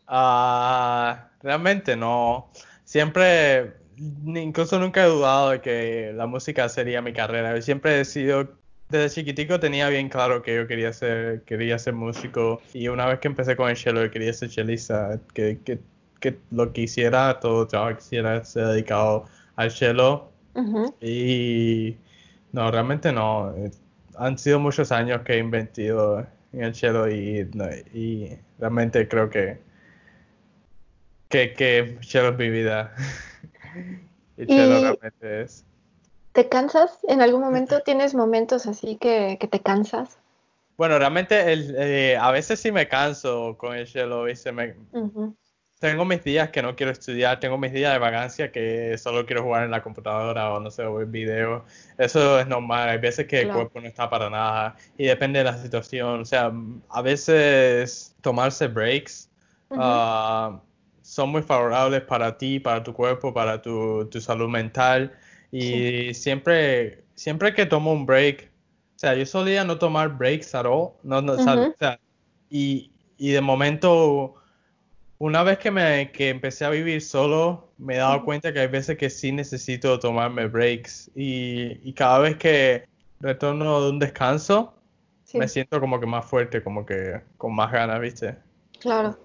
Ah, realmente no. Siempre, incluso nunca he dudado de que la música sería mi carrera. Siempre he sido, desde chiquitico tenía bien claro que yo quería ser, quería ser músico. Y una vez que empecé con el cello, quería ser chelista. Que, que, que lo quisiera, todo trabajo quisiera ser dedicado al cello. Y no, realmente no. Han sido muchos años que he invertido en el cello y, y realmente creo que que, que Chelo es mi vida. y Chelo realmente es. ¿Te cansas? ¿En algún momento tienes momentos así que, que te cansas? Bueno, realmente el, eh, a veces sí me canso con el ¿viste? Me, tengo mis días que no quiero estudiar, tengo mis días de vagancia que solo quiero jugar en la computadora o no sé, o ver videos. Eso es normal, hay veces que el cuerpo no está para nada y depende de la situación. O sea, a veces tomarse breaks ah, son muy favorables para ti, para tu cuerpo, para tu, tu salud mental. Y siempre, siempre que tomo un break, o sea, yo solía no tomar breaks at all, no, no, o sea, y, y de momento una vez que, me, que empecé a vivir solo, me he dado cuenta que hay veces que sí necesito tomarme breaks y, cada vez que retorno de un descanso, me siento como que más fuerte, como que con más ganas, ¿viste? Claro.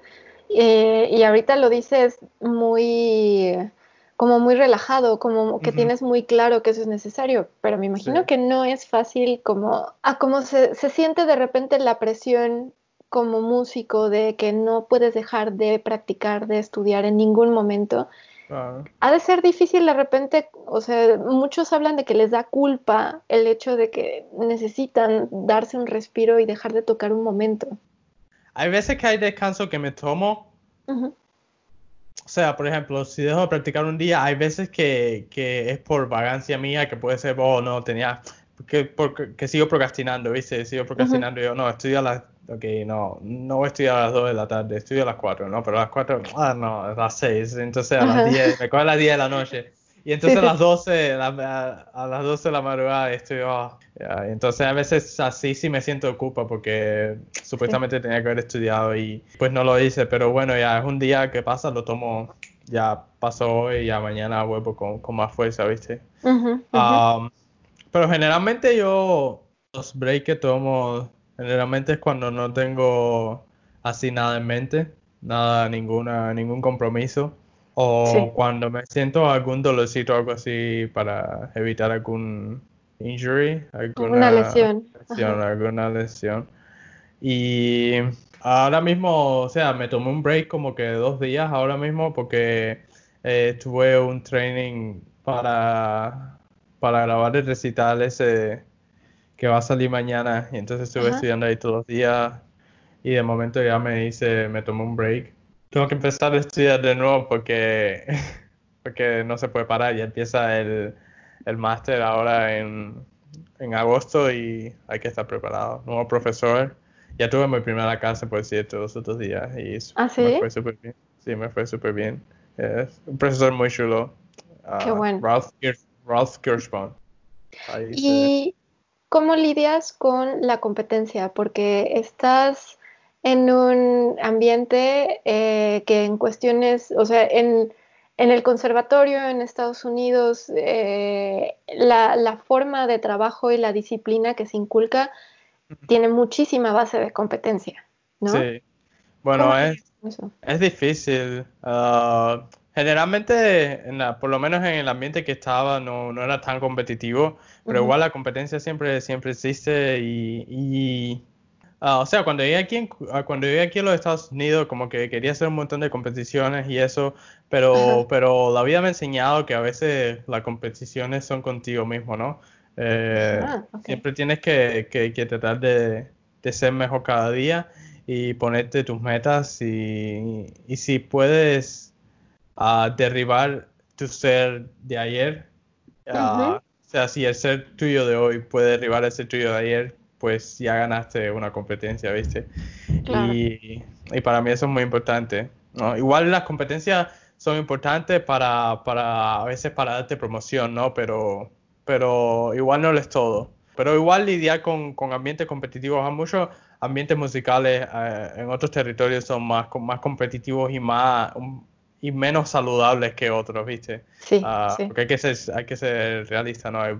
Eh, y ahorita lo dices muy, como muy relajado, como que tienes muy claro que eso es necesario, pero me imagino que no es fácil como, a como se, se siente de repente la presión como músico de que no puedes dejar de practicar, de estudiar en ningún momento, ha de ser difícil de repente, o sea, muchos hablan de que les da culpa el hecho de que necesitan darse un respiro y dejar de tocar un momento. Hay veces que hay descanso que me tomo. O sea, por ejemplo, si dejo de practicar un día, hay veces que, que es por vagancia mía, que puede ser, oh, no, tenía, que, porque, que sigo procrastinando, ¿viste? Sigo procrastinando y yo, no, estudio a las ok, no, no voy a estudiar a las 2 de la tarde, estudio a las 4, ¿no? Pero a las 4, ah, no, a las 6, entonces a las 10, me coge a las 10 de la noche. Y entonces a las 12, a, las 12 de la madrugada estoy, oh, entonces a veces así sí me siento culpa porque supuestamente tenía que haber estudiado y pues no lo hice, pero bueno, ya es un día que pasa, lo tomo, ya pasó hoy y ya mañana vuelvo con, con más fuerza, ¿viste? Um, pero generalmente yo los breaks que tomo Generalmente es cuando no tengo así nada en mente, nada, ninguna, ningún compromiso. O cuando me siento algún dolorcito o algo así para evitar algún injury, alguna lesión. alguna lesión. Y ahora mismo, o sea, me tomé un break como que dos días ahora mismo porque eh, tuve un training para, para grabar el recital ese que va a salir mañana y entonces estuve estudiando ahí todos los días y de momento ya me hice, me tomé un break. Tengo que empezar a estudiar de nuevo porque, porque no se puede parar, ya empieza el, el máster ahora en, en agosto y hay que estar preparado. Nuevo profesor. Ya tuve mi primera clase, por cierto, los otros días y ¿Ah, sí? me fue súper bien. Sí, me fue súper bien. Es un profesor muy chulo. Qué bueno. Ralph, Ralph Kirschbaum. y, ¿Cómo lidias con la competencia? Porque estás en un ambiente eh, que en cuestiones, o sea, en, el conservatorio en Estados Unidos, eh, la, forma de trabajo y la disciplina que se inculca tiene muchísima base de competencia, ¿no? Sí. Bueno, es, es, difícil. Ah, Generalmente, por lo menos en el ambiente que estaba, no, era tan competitivo, pero igual la competencia siempre, siempre existe y, ah, o sea, cuando llegué aquí, ah, cuando llegué aquí a los Estados Unidos, como que quería hacer un montón de competiciones y eso, pero, pero la vida me ha enseñado que a veces las competiciones son contigo mismo, ¿no? Eh, ah, siempre tienes que, que, tratar de, de, ser mejor cada día y ponerte tus metas y, y si puedes derribar tu ser de ayer. O sea, si el ser tuyo de hoy puede derribar ese tuyo de ayer, pues ya ganaste una competencia, ¿viste? Y, para mí eso es muy importante. ¿no? Igual las competencias son importantes para, para a veces para darte promoción, ¿no? Pero, pero igual no lo es todo. Pero igual lidiar con, con ambientes competitivos, hay muchos ambientes musicales eh, en otros territorios son más, más competitivos y más, y menos saludables que otros, ¿viste? Sí, ah, Porque hay que ser, hay que ser realista, ¿no? Hay,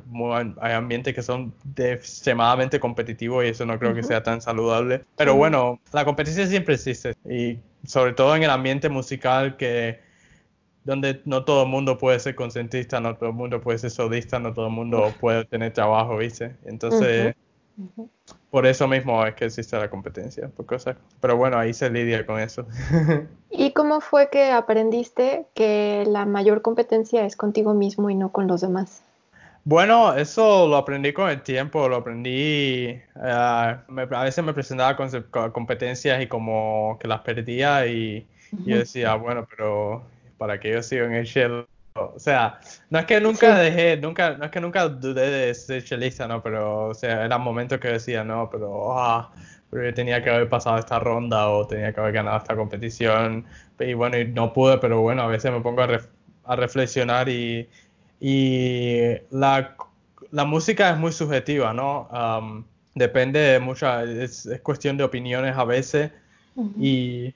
hay ambientes que son extremadamente competitivos y eso no creo que sea tan saludable. Pero bueno, la competencia siempre existe y sobre todo en el ambiente musical que donde no todo el mundo puede ser concentrista, no todo el mundo puede ser solista, no todo el mundo puede tener trabajo, ¿viste? Entonces, Por eso mismo es que existe la competencia, por cosas. Pero bueno, ahí se lidia con eso. ¿Y cómo fue que aprendiste que la mayor competencia es contigo mismo y no con los demás? Bueno, eso lo aprendí con el tiempo, lo aprendí, eh, a veces me presentaba con, competencias y como que las perdía y, yo decía, bueno, pero ¿para qué yo sigo en el shell? O sea, no es que nunca dejé, nunca, no es que nunca dudé de ser chelista, ¿no? Pero, o sea, eran momentos que decía, no, pero, ah, pero yo tenía que haber pasado esta ronda o tenía que haber ganado esta competición. Y bueno, y no pude, pero bueno, a veces me pongo a, a reflexionar y y la, música es muy subjetiva, ¿no? depende de muchas, es, cuestión de opiniones a veces. Y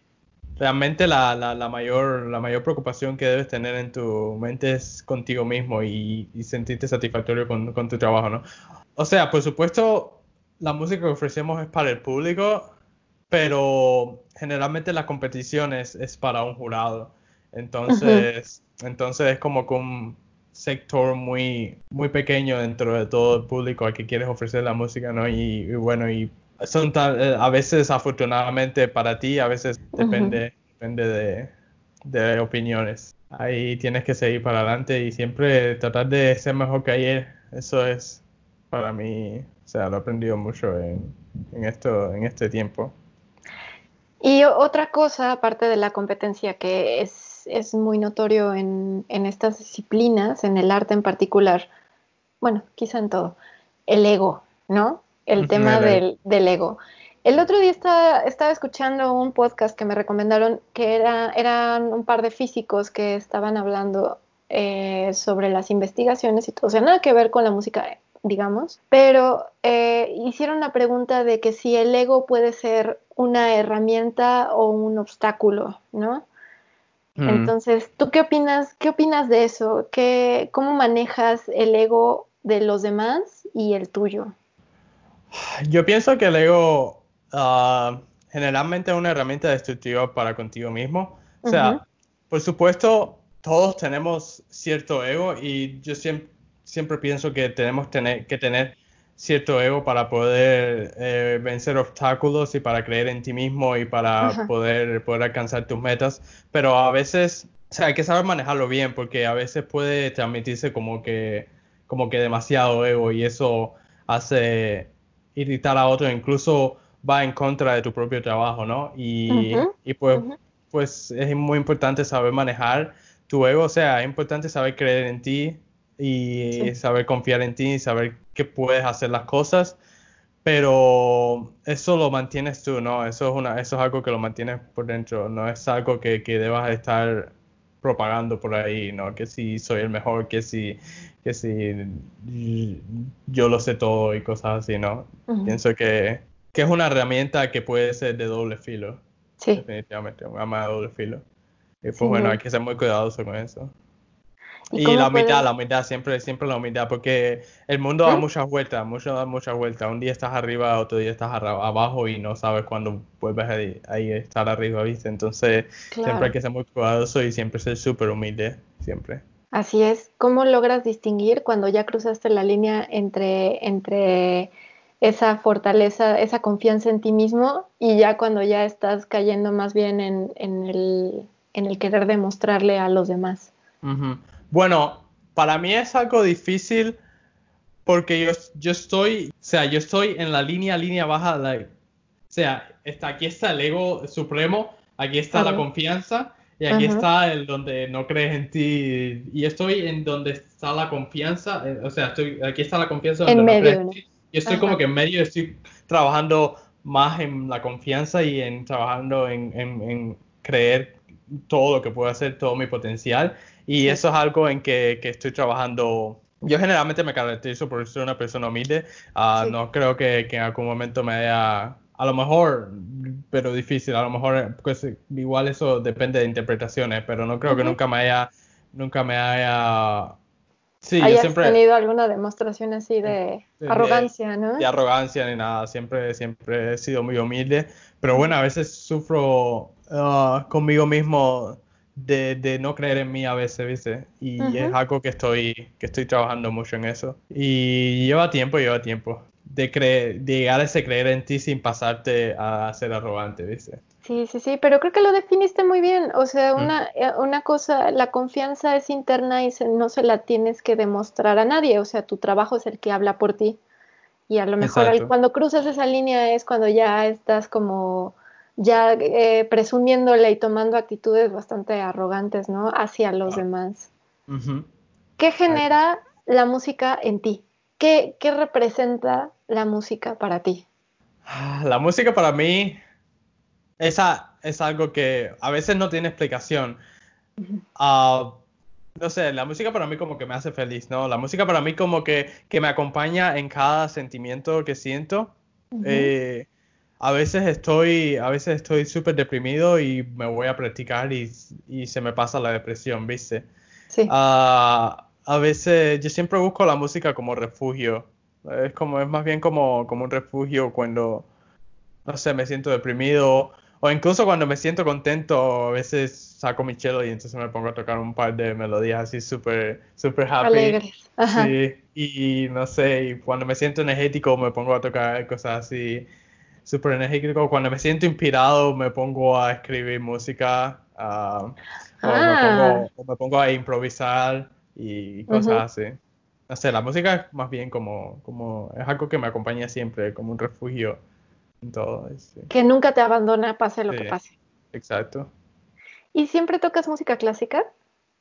realmente la, mayor, la mayor preocupación que debes tener en tu mente es contigo mismo y, sentirte satisfactorio con, con, tu trabajo, ¿no? O sea, por supuesto, la música que ofrecemos es para el público, pero generalmente las competiciones es para un jurado. Entonces, entonces es como que un, sector muy, muy pequeño dentro de todo el público al que quieres ofrecer la música, ¿no? Y, bueno, y son eh, a veces afortunadamente para ti, a veces depende, depende de, de, opiniones. Ahí tienes que seguir para adelante y siempre tratar de ser mejor que ayer. Eso es para mí, o sea, lo he aprendido mucho en, en esto, en este tiempo. Y otra cosa, aparte de la competencia, que es es, muy notorio en, estas disciplinas, en el arte en particular, bueno, quizá en todo, el ego, ¿no? El tema del, ego. El otro día estaba, estaba, escuchando un podcast que me recomendaron que era, eran un par de físicos que estaban hablando eh, sobre las investigaciones y todo, o sea, nada que ver con la música, digamos, pero eh, hicieron la pregunta de que si el ego puede ser una herramienta o un obstáculo, ¿no? Entonces, ¿tú qué opinas? ¿Qué opinas de eso? ¿Qué, ¿Cómo manejas el ego de los demás y el tuyo? Yo pienso que el ego uh, generalmente es una herramienta destructiva para contigo mismo. O sea, por supuesto, todos tenemos cierto ego y yo siempre, siempre pienso que tenemos tener, que tener cierto ego para poder eh, vencer obstáculos y para creer en ti mismo y para poder, poder alcanzar tus metas. Pero a veces, o sea, hay que saber manejarlo bien porque a veces puede transmitirse como que, como que demasiado ego y eso hace irritar a otros, incluso va en contra de tu propio trabajo, ¿no? Y, y pues, pues es muy importante saber manejar tu ego, o sea, es importante saber creer en ti, y saber confiar en ti y saber que puedes hacer las cosas, pero eso lo mantienes tú, ¿no? Eso es, una, eso es algo que lo mantienes por dentro, no es algo que, que debas estar propagando por ahí, ¿no? Que si soy el mejor, que si, que si yo lo sé todo y cosas así, ¿no? Pienso que, que, es una herramienta que puede ser de doble filo. Sí. Definitivamente, un arma de doble filo. Y pues bueno, hay que ser muy cuidadoso con eso. Y, la humildad, la humildad, siempre, siempre la humildad, porque el mundo da muchas vueltas, muchas, muchas vueltas. Un día estás arriba, otro día estás abajo y no sabes cuándo vuelves a, estar arriba, ¿viste? Entonces, siempre hay que ser muy cuidadoso y siempre ser súper humilde, siempre. Así es. ¿Cómo logras distinguir cuando ya cruzaste la línea entre, entre esa fortaleza, esa confianza en ti mismo y ya cuando ya estás cayendo más bien en, en, el, en el querer demostrarle a los demás? Bueno, para mí es algo difícil porque yo, yo estoy, o sea, yo estoy en la línea, línea baja, o sea, está, aquí está el ego supremo, aquí está la confianza y aquí está el donde no crees en ti y estoy en donde está la confianza, eh, o sea, estoy, aquí está la confianza donde en medio, Yo estoy como que en medio, estoy trabajando más en la confianza y en trabajando en, en creer todo lo que puedo hacer, todo mi potencial. Y eso es algo en que, que, estoy trabajando. Yo generalmente me caracterizo por ser una persona humilde. Ah, no creo que, que, en algún momento me haya, a lo mejor, pero difícil, a lo mejor, pues igual eso depende de interpretaciones, pero no creo que nunca me haya, nunca me haya Sí, hayas siempre, tenido alguna demostración así de, arrogancia, ¿no? De arrogancia ni nada, siempre, siempre he sido muy humilde, pero bueno, a veces sufro uh, conmigo mismo de, de, no creer en mí a veces, ¿viste? Y es algo que estoy, que estoy trabajando mucho en eso. Y lleva tiempo, lleva tiempo. de, llegar a ese creer en ti sin pasarte a ser arrogante, ¿viste? Sí, sí, sí, pero creo que lo definiste muy bien. O sea, una, eh, una cosa, la confianza es interna y no se la tienes que demostrar a nadie. O sea, tu trabajo es el que habla por ti. Y a lo mejor cuando cruzas esa línea es cuando ya estás como ya eh, presumiéndole y tomando actitudes bastante arrogantes, ¿no? Hacia los ah. demás. ¿Qué genera la música en ti? ¿Qué, ¿Qué, representa la música para ti? Ah, la música para mí es algo que a veces no tiene explicación. Ah, no sé, la música para mí como que me hace feliz, ¿no? La música para mí como que, que me acompaña en cada sentimiento que siento. Eh, a veces estoy, a veces estoy súper deprimido y me voy a practicar y, y, se me pasa la depresión, ¿viste? Sí. Ah, a veces yo siempre busco la música como refugio. Es como, es más bien como, como un refugio cuando, no sé, me siento deprimido o incluso cuando me siento contento, a veces saco mi cello y entonces me pongo a tocar un par de melodías así súper, súper happy. Alegres. Sí, y, no sé, y cuando me siento energético me pongo a tocar cosas así súper energético. Cuando me siento inspirado me pongo a escribir música. Uh, o, me pongo, me pongo, a improvisar y cosas así. No sé, la música es más bien como, como, es algo que me acompaña siempre, como un refugio todo. Que nunca te abandona, pase lo que pase. Exacto. ¿Y siempre tocas música clásica?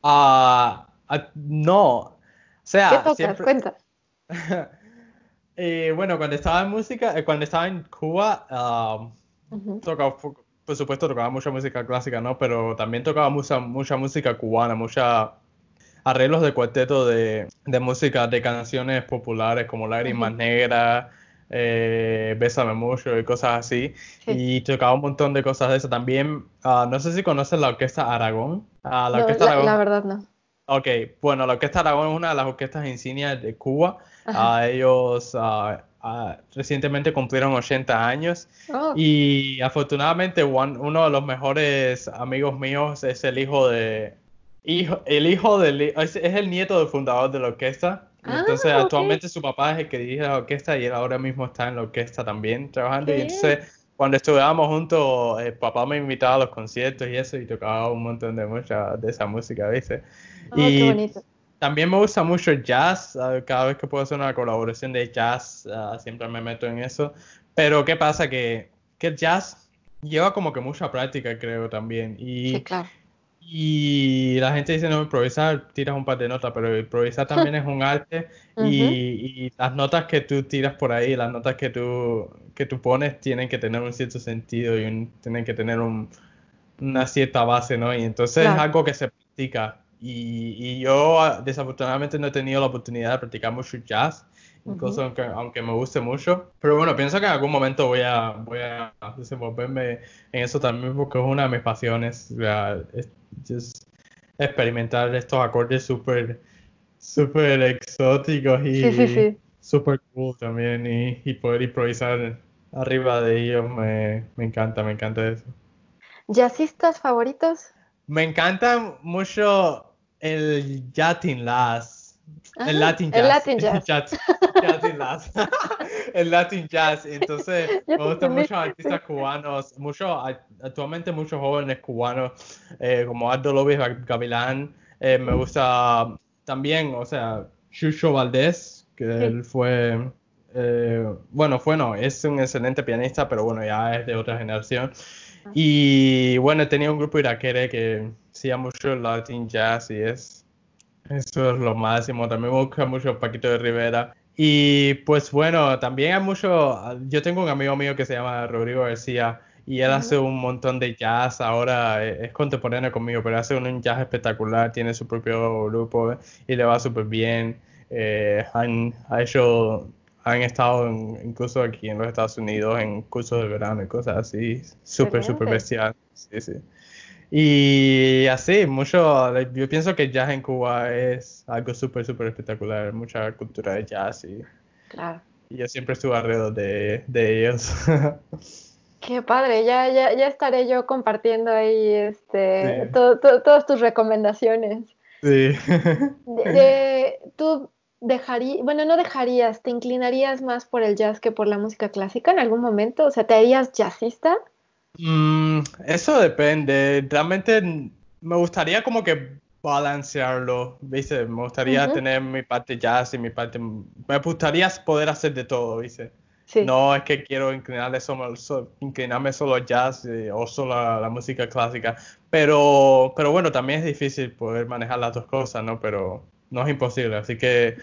Ah, ah no. O sea, ¿Qué tocas? Cuenta. Eh, bueno, cuando estaba en música, eh, cuando estaba en Cuba, tocaba, por supuesto tocaba mucha música clásica, ¿no? Pero también tocaba mucha, mucha música cubana, mucha arreglos de cuarteto de, de música, de canciones populares como Lágrimas Negras, eh, Bésame mucho y cosas así. Y tocaba un montón de cosas de eso. También, ah, no sé si conoces la Orquesta Aragón. Ah, la, orquesta Aragón. la, verdad no. Ok, bueno, la Orquesta Aragón es una de las orquestas insignias de Cuba. Uh, ellos recientemente cumplieron 80 años oh. y afortunadamente uno de los mejores amigos míos es el hijo de... Hijo, el hijo del... Es, es el nieto del fundador de la orquesta entonces, ah, actualmente su papá es el que dirige la orquesta y él ahora mismo está en la orquesta también trabajando. Y entonces, cuando estuvimos juntos, el papá me invitaba a los conciertos y eso, y tocaba un montón de mucha de esa música, ¿viste? Oh, y también me gusta mucho el jazz. Cada vez que puedo hacer una colaboración de jazz, ah, siempre me meto en eso. Pero, ¿qué pasa? Que, que el jazz lleva como que mucha práctica, creo, también. Y, sí, claro y la gente dice, no, improvisar, tiras un par de notas, pero improvisar también es un arte y, las notas que tú tiras por ahí, las notas que tú, que tú pones tienen que tener un cierto sentido y tienen que tener una cierta base, ¿no? Y entonces es algo que se practica. Y, y, yo desafortunadamente no he tenido la oportunidad de practicar mucho jazz, incluso aunque, me guste mucho. Pero bueno, pienso que en algún momento voy a, voy a desenvolverme en eso también porque es una de mis pasiones. just experimentar estos acordes súper super exóticos y súper cool también y, poder improvisar arriba de ellos me, me encanta, me encanta eso. ¿Jazzistas favoritos? Me encanta mucho el Latin Last el Latin Jazz. El Latin Jazz. el Latin Jazz. Entonces, me gustan muchos artistas cubanos, mucho, actualmente muchos jóvenes cubanos, eh, como Aldo López Gavilán. Eh, me gusta también, o sea, Chucho Valdés, que él fue, eh, bueno, fue no, es un excelente pianista, pero bueno, ya es de otra generación. Y bueno, tenía un grupo iraquere que hacía mucho Latin Jazz y es eso es lo máximo. También me gusta mucho Paquito de Rivera. Y pues bueno, también hay mucho. Yo tengo un amigo mío que se llama Rodrigo García y él hace un montón de jazz. Ahora es, contemporáneo conmigo, pero hace un jazz espectacular. Tiene su propio grupo y le va súper bien. Eh, han, ha hecho, han estado incluso aquí en los Estados Unidos en cursos de verano y cosas así. Súper, súper bestial. Sí, sí. Y así, mucho, yo pienso que jazz en Cuba es algo súper, súper espectacular, mucha cultura de jazz y, claro. y yo siempre estuve alrededor de, ellos. Qué padre, ya, ya, ya estaré yo compartiendo ahí este, todas tus recomendaciones. Sí. ¿Tú dejarías, bueno, no dejarías, te inclinarías más por el jazz que por la música clásica en algún momento? O sea, ¿te harías jazzista? Mm, eso depende. Realmente me gustaría como que balancearlo, ¿viste? Me gustaría tener mi parte jazz y mi parte... Me gustaría poder hacer de todo, ¿viste? No es que quiero inclinarme solo, inclinarme solo jazz eh, o solo a la música clásica, pero, pero bueno, también es difícil poder manejar las dos cosas, ¿no? Pero no es imposible, así que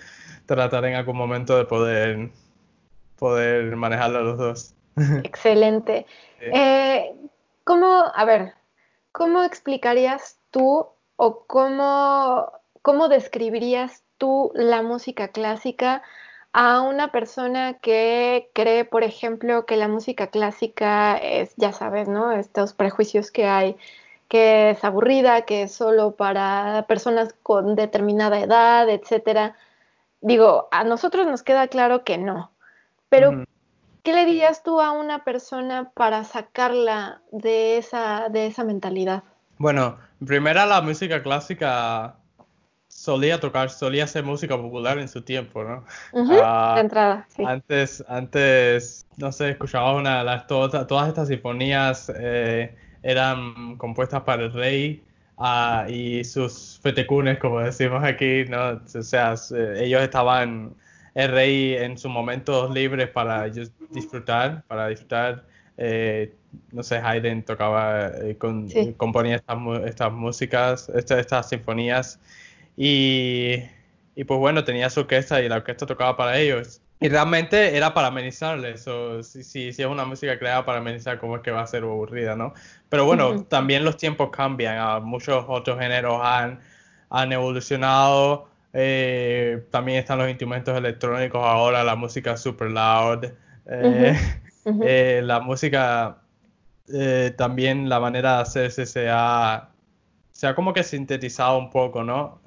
trataré en algún momento de poder, poder manejar los dos. Excelente. Eh, ¿Cómo, a ver, cómo explicarías tú o cómo, cómo describirías tú la música clásica a una persona que cree, por ejemplo, que la música clásica es, ya sabes, ¿no? Estos prejuicios que hay, que es aburrida, que es solo para personas con determinada edad, etcétera. Digo, a nosotros nos queda claro que no. Pero, ¿qué le dirías tú a una persona para sacarla de esa, de esa mentalidad? Bueno, primero la música clásica solía tocar, solía hacer música popular en su tiempo, ¿no? De entrada, sí. Antes, antes, no sé, escuchaba una, las, todas, todas estas sinfonías eh, eran compuestas para el rey ah, y sus fetecunes, como decimos aquí, ¿no? O sea, ellos estaban, el rey en sus momentos libres para disfrutar, para disfrutar. Eh, no sé, Haydn tocaba, eh, con, componía estas, estas músicas, estas, estas sinfonías y, y, pues bueno, tenía su orquesta y la orquesta tocaba para ellos. Y realmente era para amenizarles, o si, si, si, es una música creada para amenizar, ¿cómo es que va a ser aburrida, no? Pero bueno, también los tiempos cambian, muchos otros géneros han, han evolucionado, eh, también están los instrumentos electrónicos ahora, la música super loud, eh, eh, la música también la manera de hacerse se ha, se ha como que sintetizado un poco, ¿no?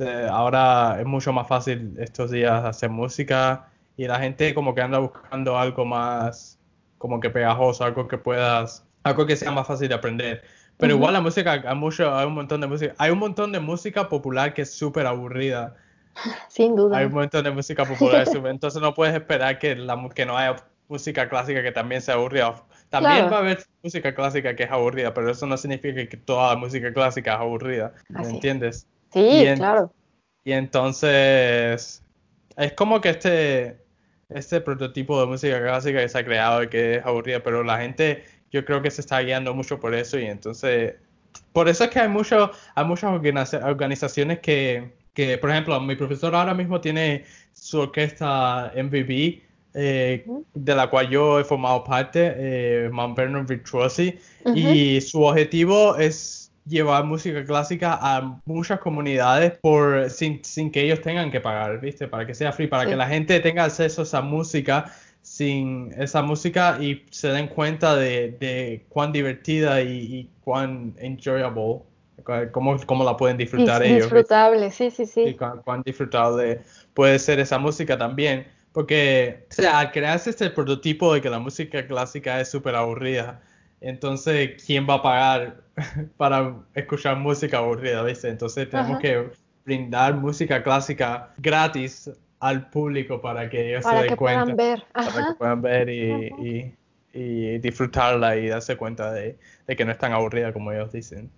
Ahora es mucho más fácil estos días hacer música y la gente como que anda buscando algo más como que pegajoso, algo que puedas, algo que sea más fácil de aprender. Pero igual la música, hay, mucho, hay un montón de música, hay un montón de música popular que es súper aburrida. Sin duda. Hay un montón de música popular, entonces no puedes esperar que, la, que no haya música clásica que también sea aburrida. También va a haber música clásica que es aburrida, pero eso no significa que toda la música clásica es aburrida. ¿Me entiendes? Sí, claro. Y entonces, es como que este, este prototipo de música clásica que se ha creado y que es aburrida, pero la gente yo creo que se está guiando mucho por eso y entonces, por eso es que hay, mucho, hay muchas organizaciones que, que, por ejemplo, mi profesor ahora mismo tiene su orquesta MVB eh, de la cual yo he formado parte, eh, Mount Vernon Virtuosi, y su objetivo es llevar música clásica a muchas comunidades por sin, que ellos tengan que pagar, ¿viste? Para que sea free, para que la gente tenga acceso a esa música sin esa música y se den cuenta de, cuán divertida y, cuán enjoyable, cómo, cómo, la pueden disfrutar ellos. Disfrutable, sí, sí, sí. Y cuán, cuán disfrutable puede ser esa música también. Porque, o sea, al crearse este prototipo de que la música clásica es súper aburrida, entonces, ¿quién va a pagar para escuchar música aburrida, viste? Entonces, tenemos que brindar música clásica gratis al público para que ellos se den cuenta. Puedan ver. Para que puedan ver y, disfrutarla y darse cuenta de, de que no es tan aburrida como ellos dicen.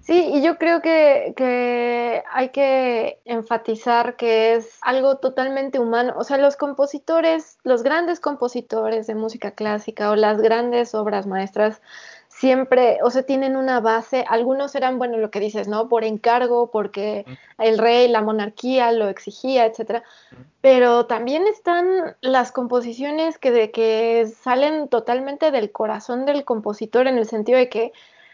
Sí, y yo creo que, hay que enfatizar que es algo totalmente humano. O sea, los compositores, los grandes compositores de música clásica o las grandes obras maestras siempre, o sea, tienen una base, algunos eran, bueno, lo que dices, ¿no? Por encargo, porque el rey, la monarquía lo exigía, etcétera. Pero también están las composiciones que, de, que salen totalmente del corazón del compositor en el sentido de que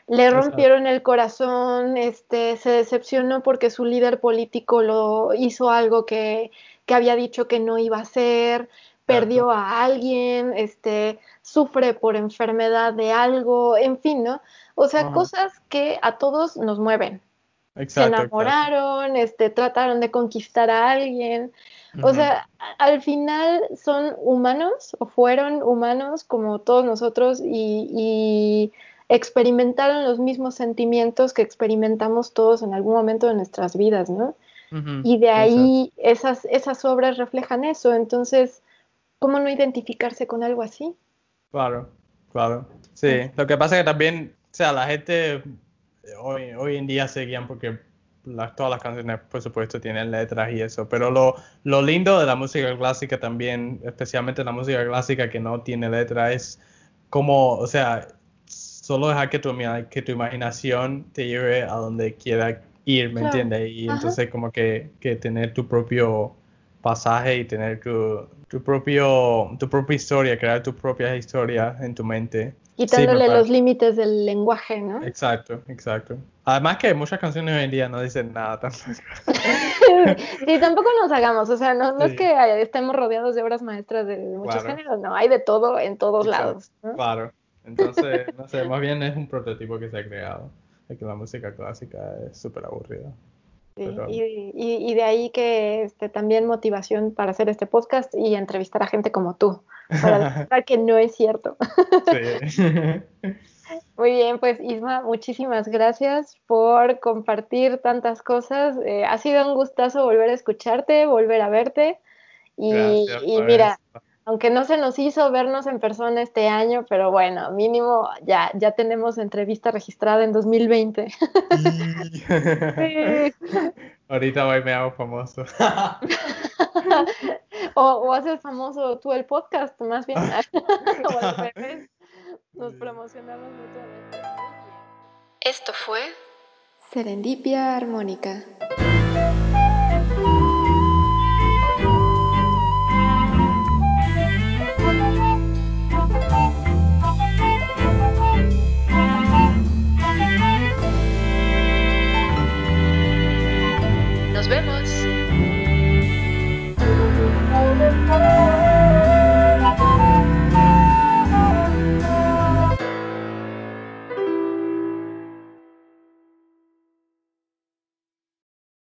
le rompieron el corazón, este, se decepcionó porque su líder político lo hizo algo que, había dicho que no iba a hacer, perdió a alguien, este, sufre por enfermedad de algo, en fin, ¿no? O sea, cosas que a todos nos mueven. se enamoraron, este, trataron de conquistar a alguien. O sea, al final son humanos o fueron humanos como todos nosotros y experimentaron los mismos sentimientos que experimentamos todos en algún momento de nuestras vidas, ¿no? y de ahí esas, esas obras reflejan eso. Entonces, ¿cómo no identificarse con algo así? Claro, claro. Sí, lo que pasa es que también, o sea, la gente hoy, hoy en día se guían porque todas las canciones, por supuesto, tienen letras y eso, pero lo, lo lindo de la música clásica también, especialmente la música clásica que no tiene letra, es como, o sea, solo dejar que tu, que tu imaginación te lleve a donde quiera ir, ¿me entiendes? Y entonces como que, que, tener tu propio pasaje y tener tu, tu, propio, tu propia historia, crear tu propia historia en tu mente. Quitándole los límites del lenguaje, ¿no? Exacto, exacto. Además que muchas canciones hoy en día no dicen nada tampoco. sí, tampoco nos hagamos, o sea, no, no es que estemos rodeados de obras maestras de muchos géneros, no, hay de todo en todos lados. Claro, entonces, no sé, más bien es un prototipo que se ha creado, de que la música clásica es súper aburrida. y, y, de ahí que este, también motivación para hacer este podcast y entrevistar a gente como tú, para demostrar que no es cierto. Sí. Muy bien, pues Isma, muchísimas gracias por compartir tantas cosas. Eh, ha sido un gustazo volver a escucharte, volver a verte. Y, mira, aunque no se nos hizo vernos en persona este año, pero bueno, mínimo ya, ya tenemos entrevista registrada en 2020. Ahorita voy me hago famoso. o, o haces famoso tú el podcast, más bien. Nos promocionamos mutuamente. Esto fue Serendipia Armónica.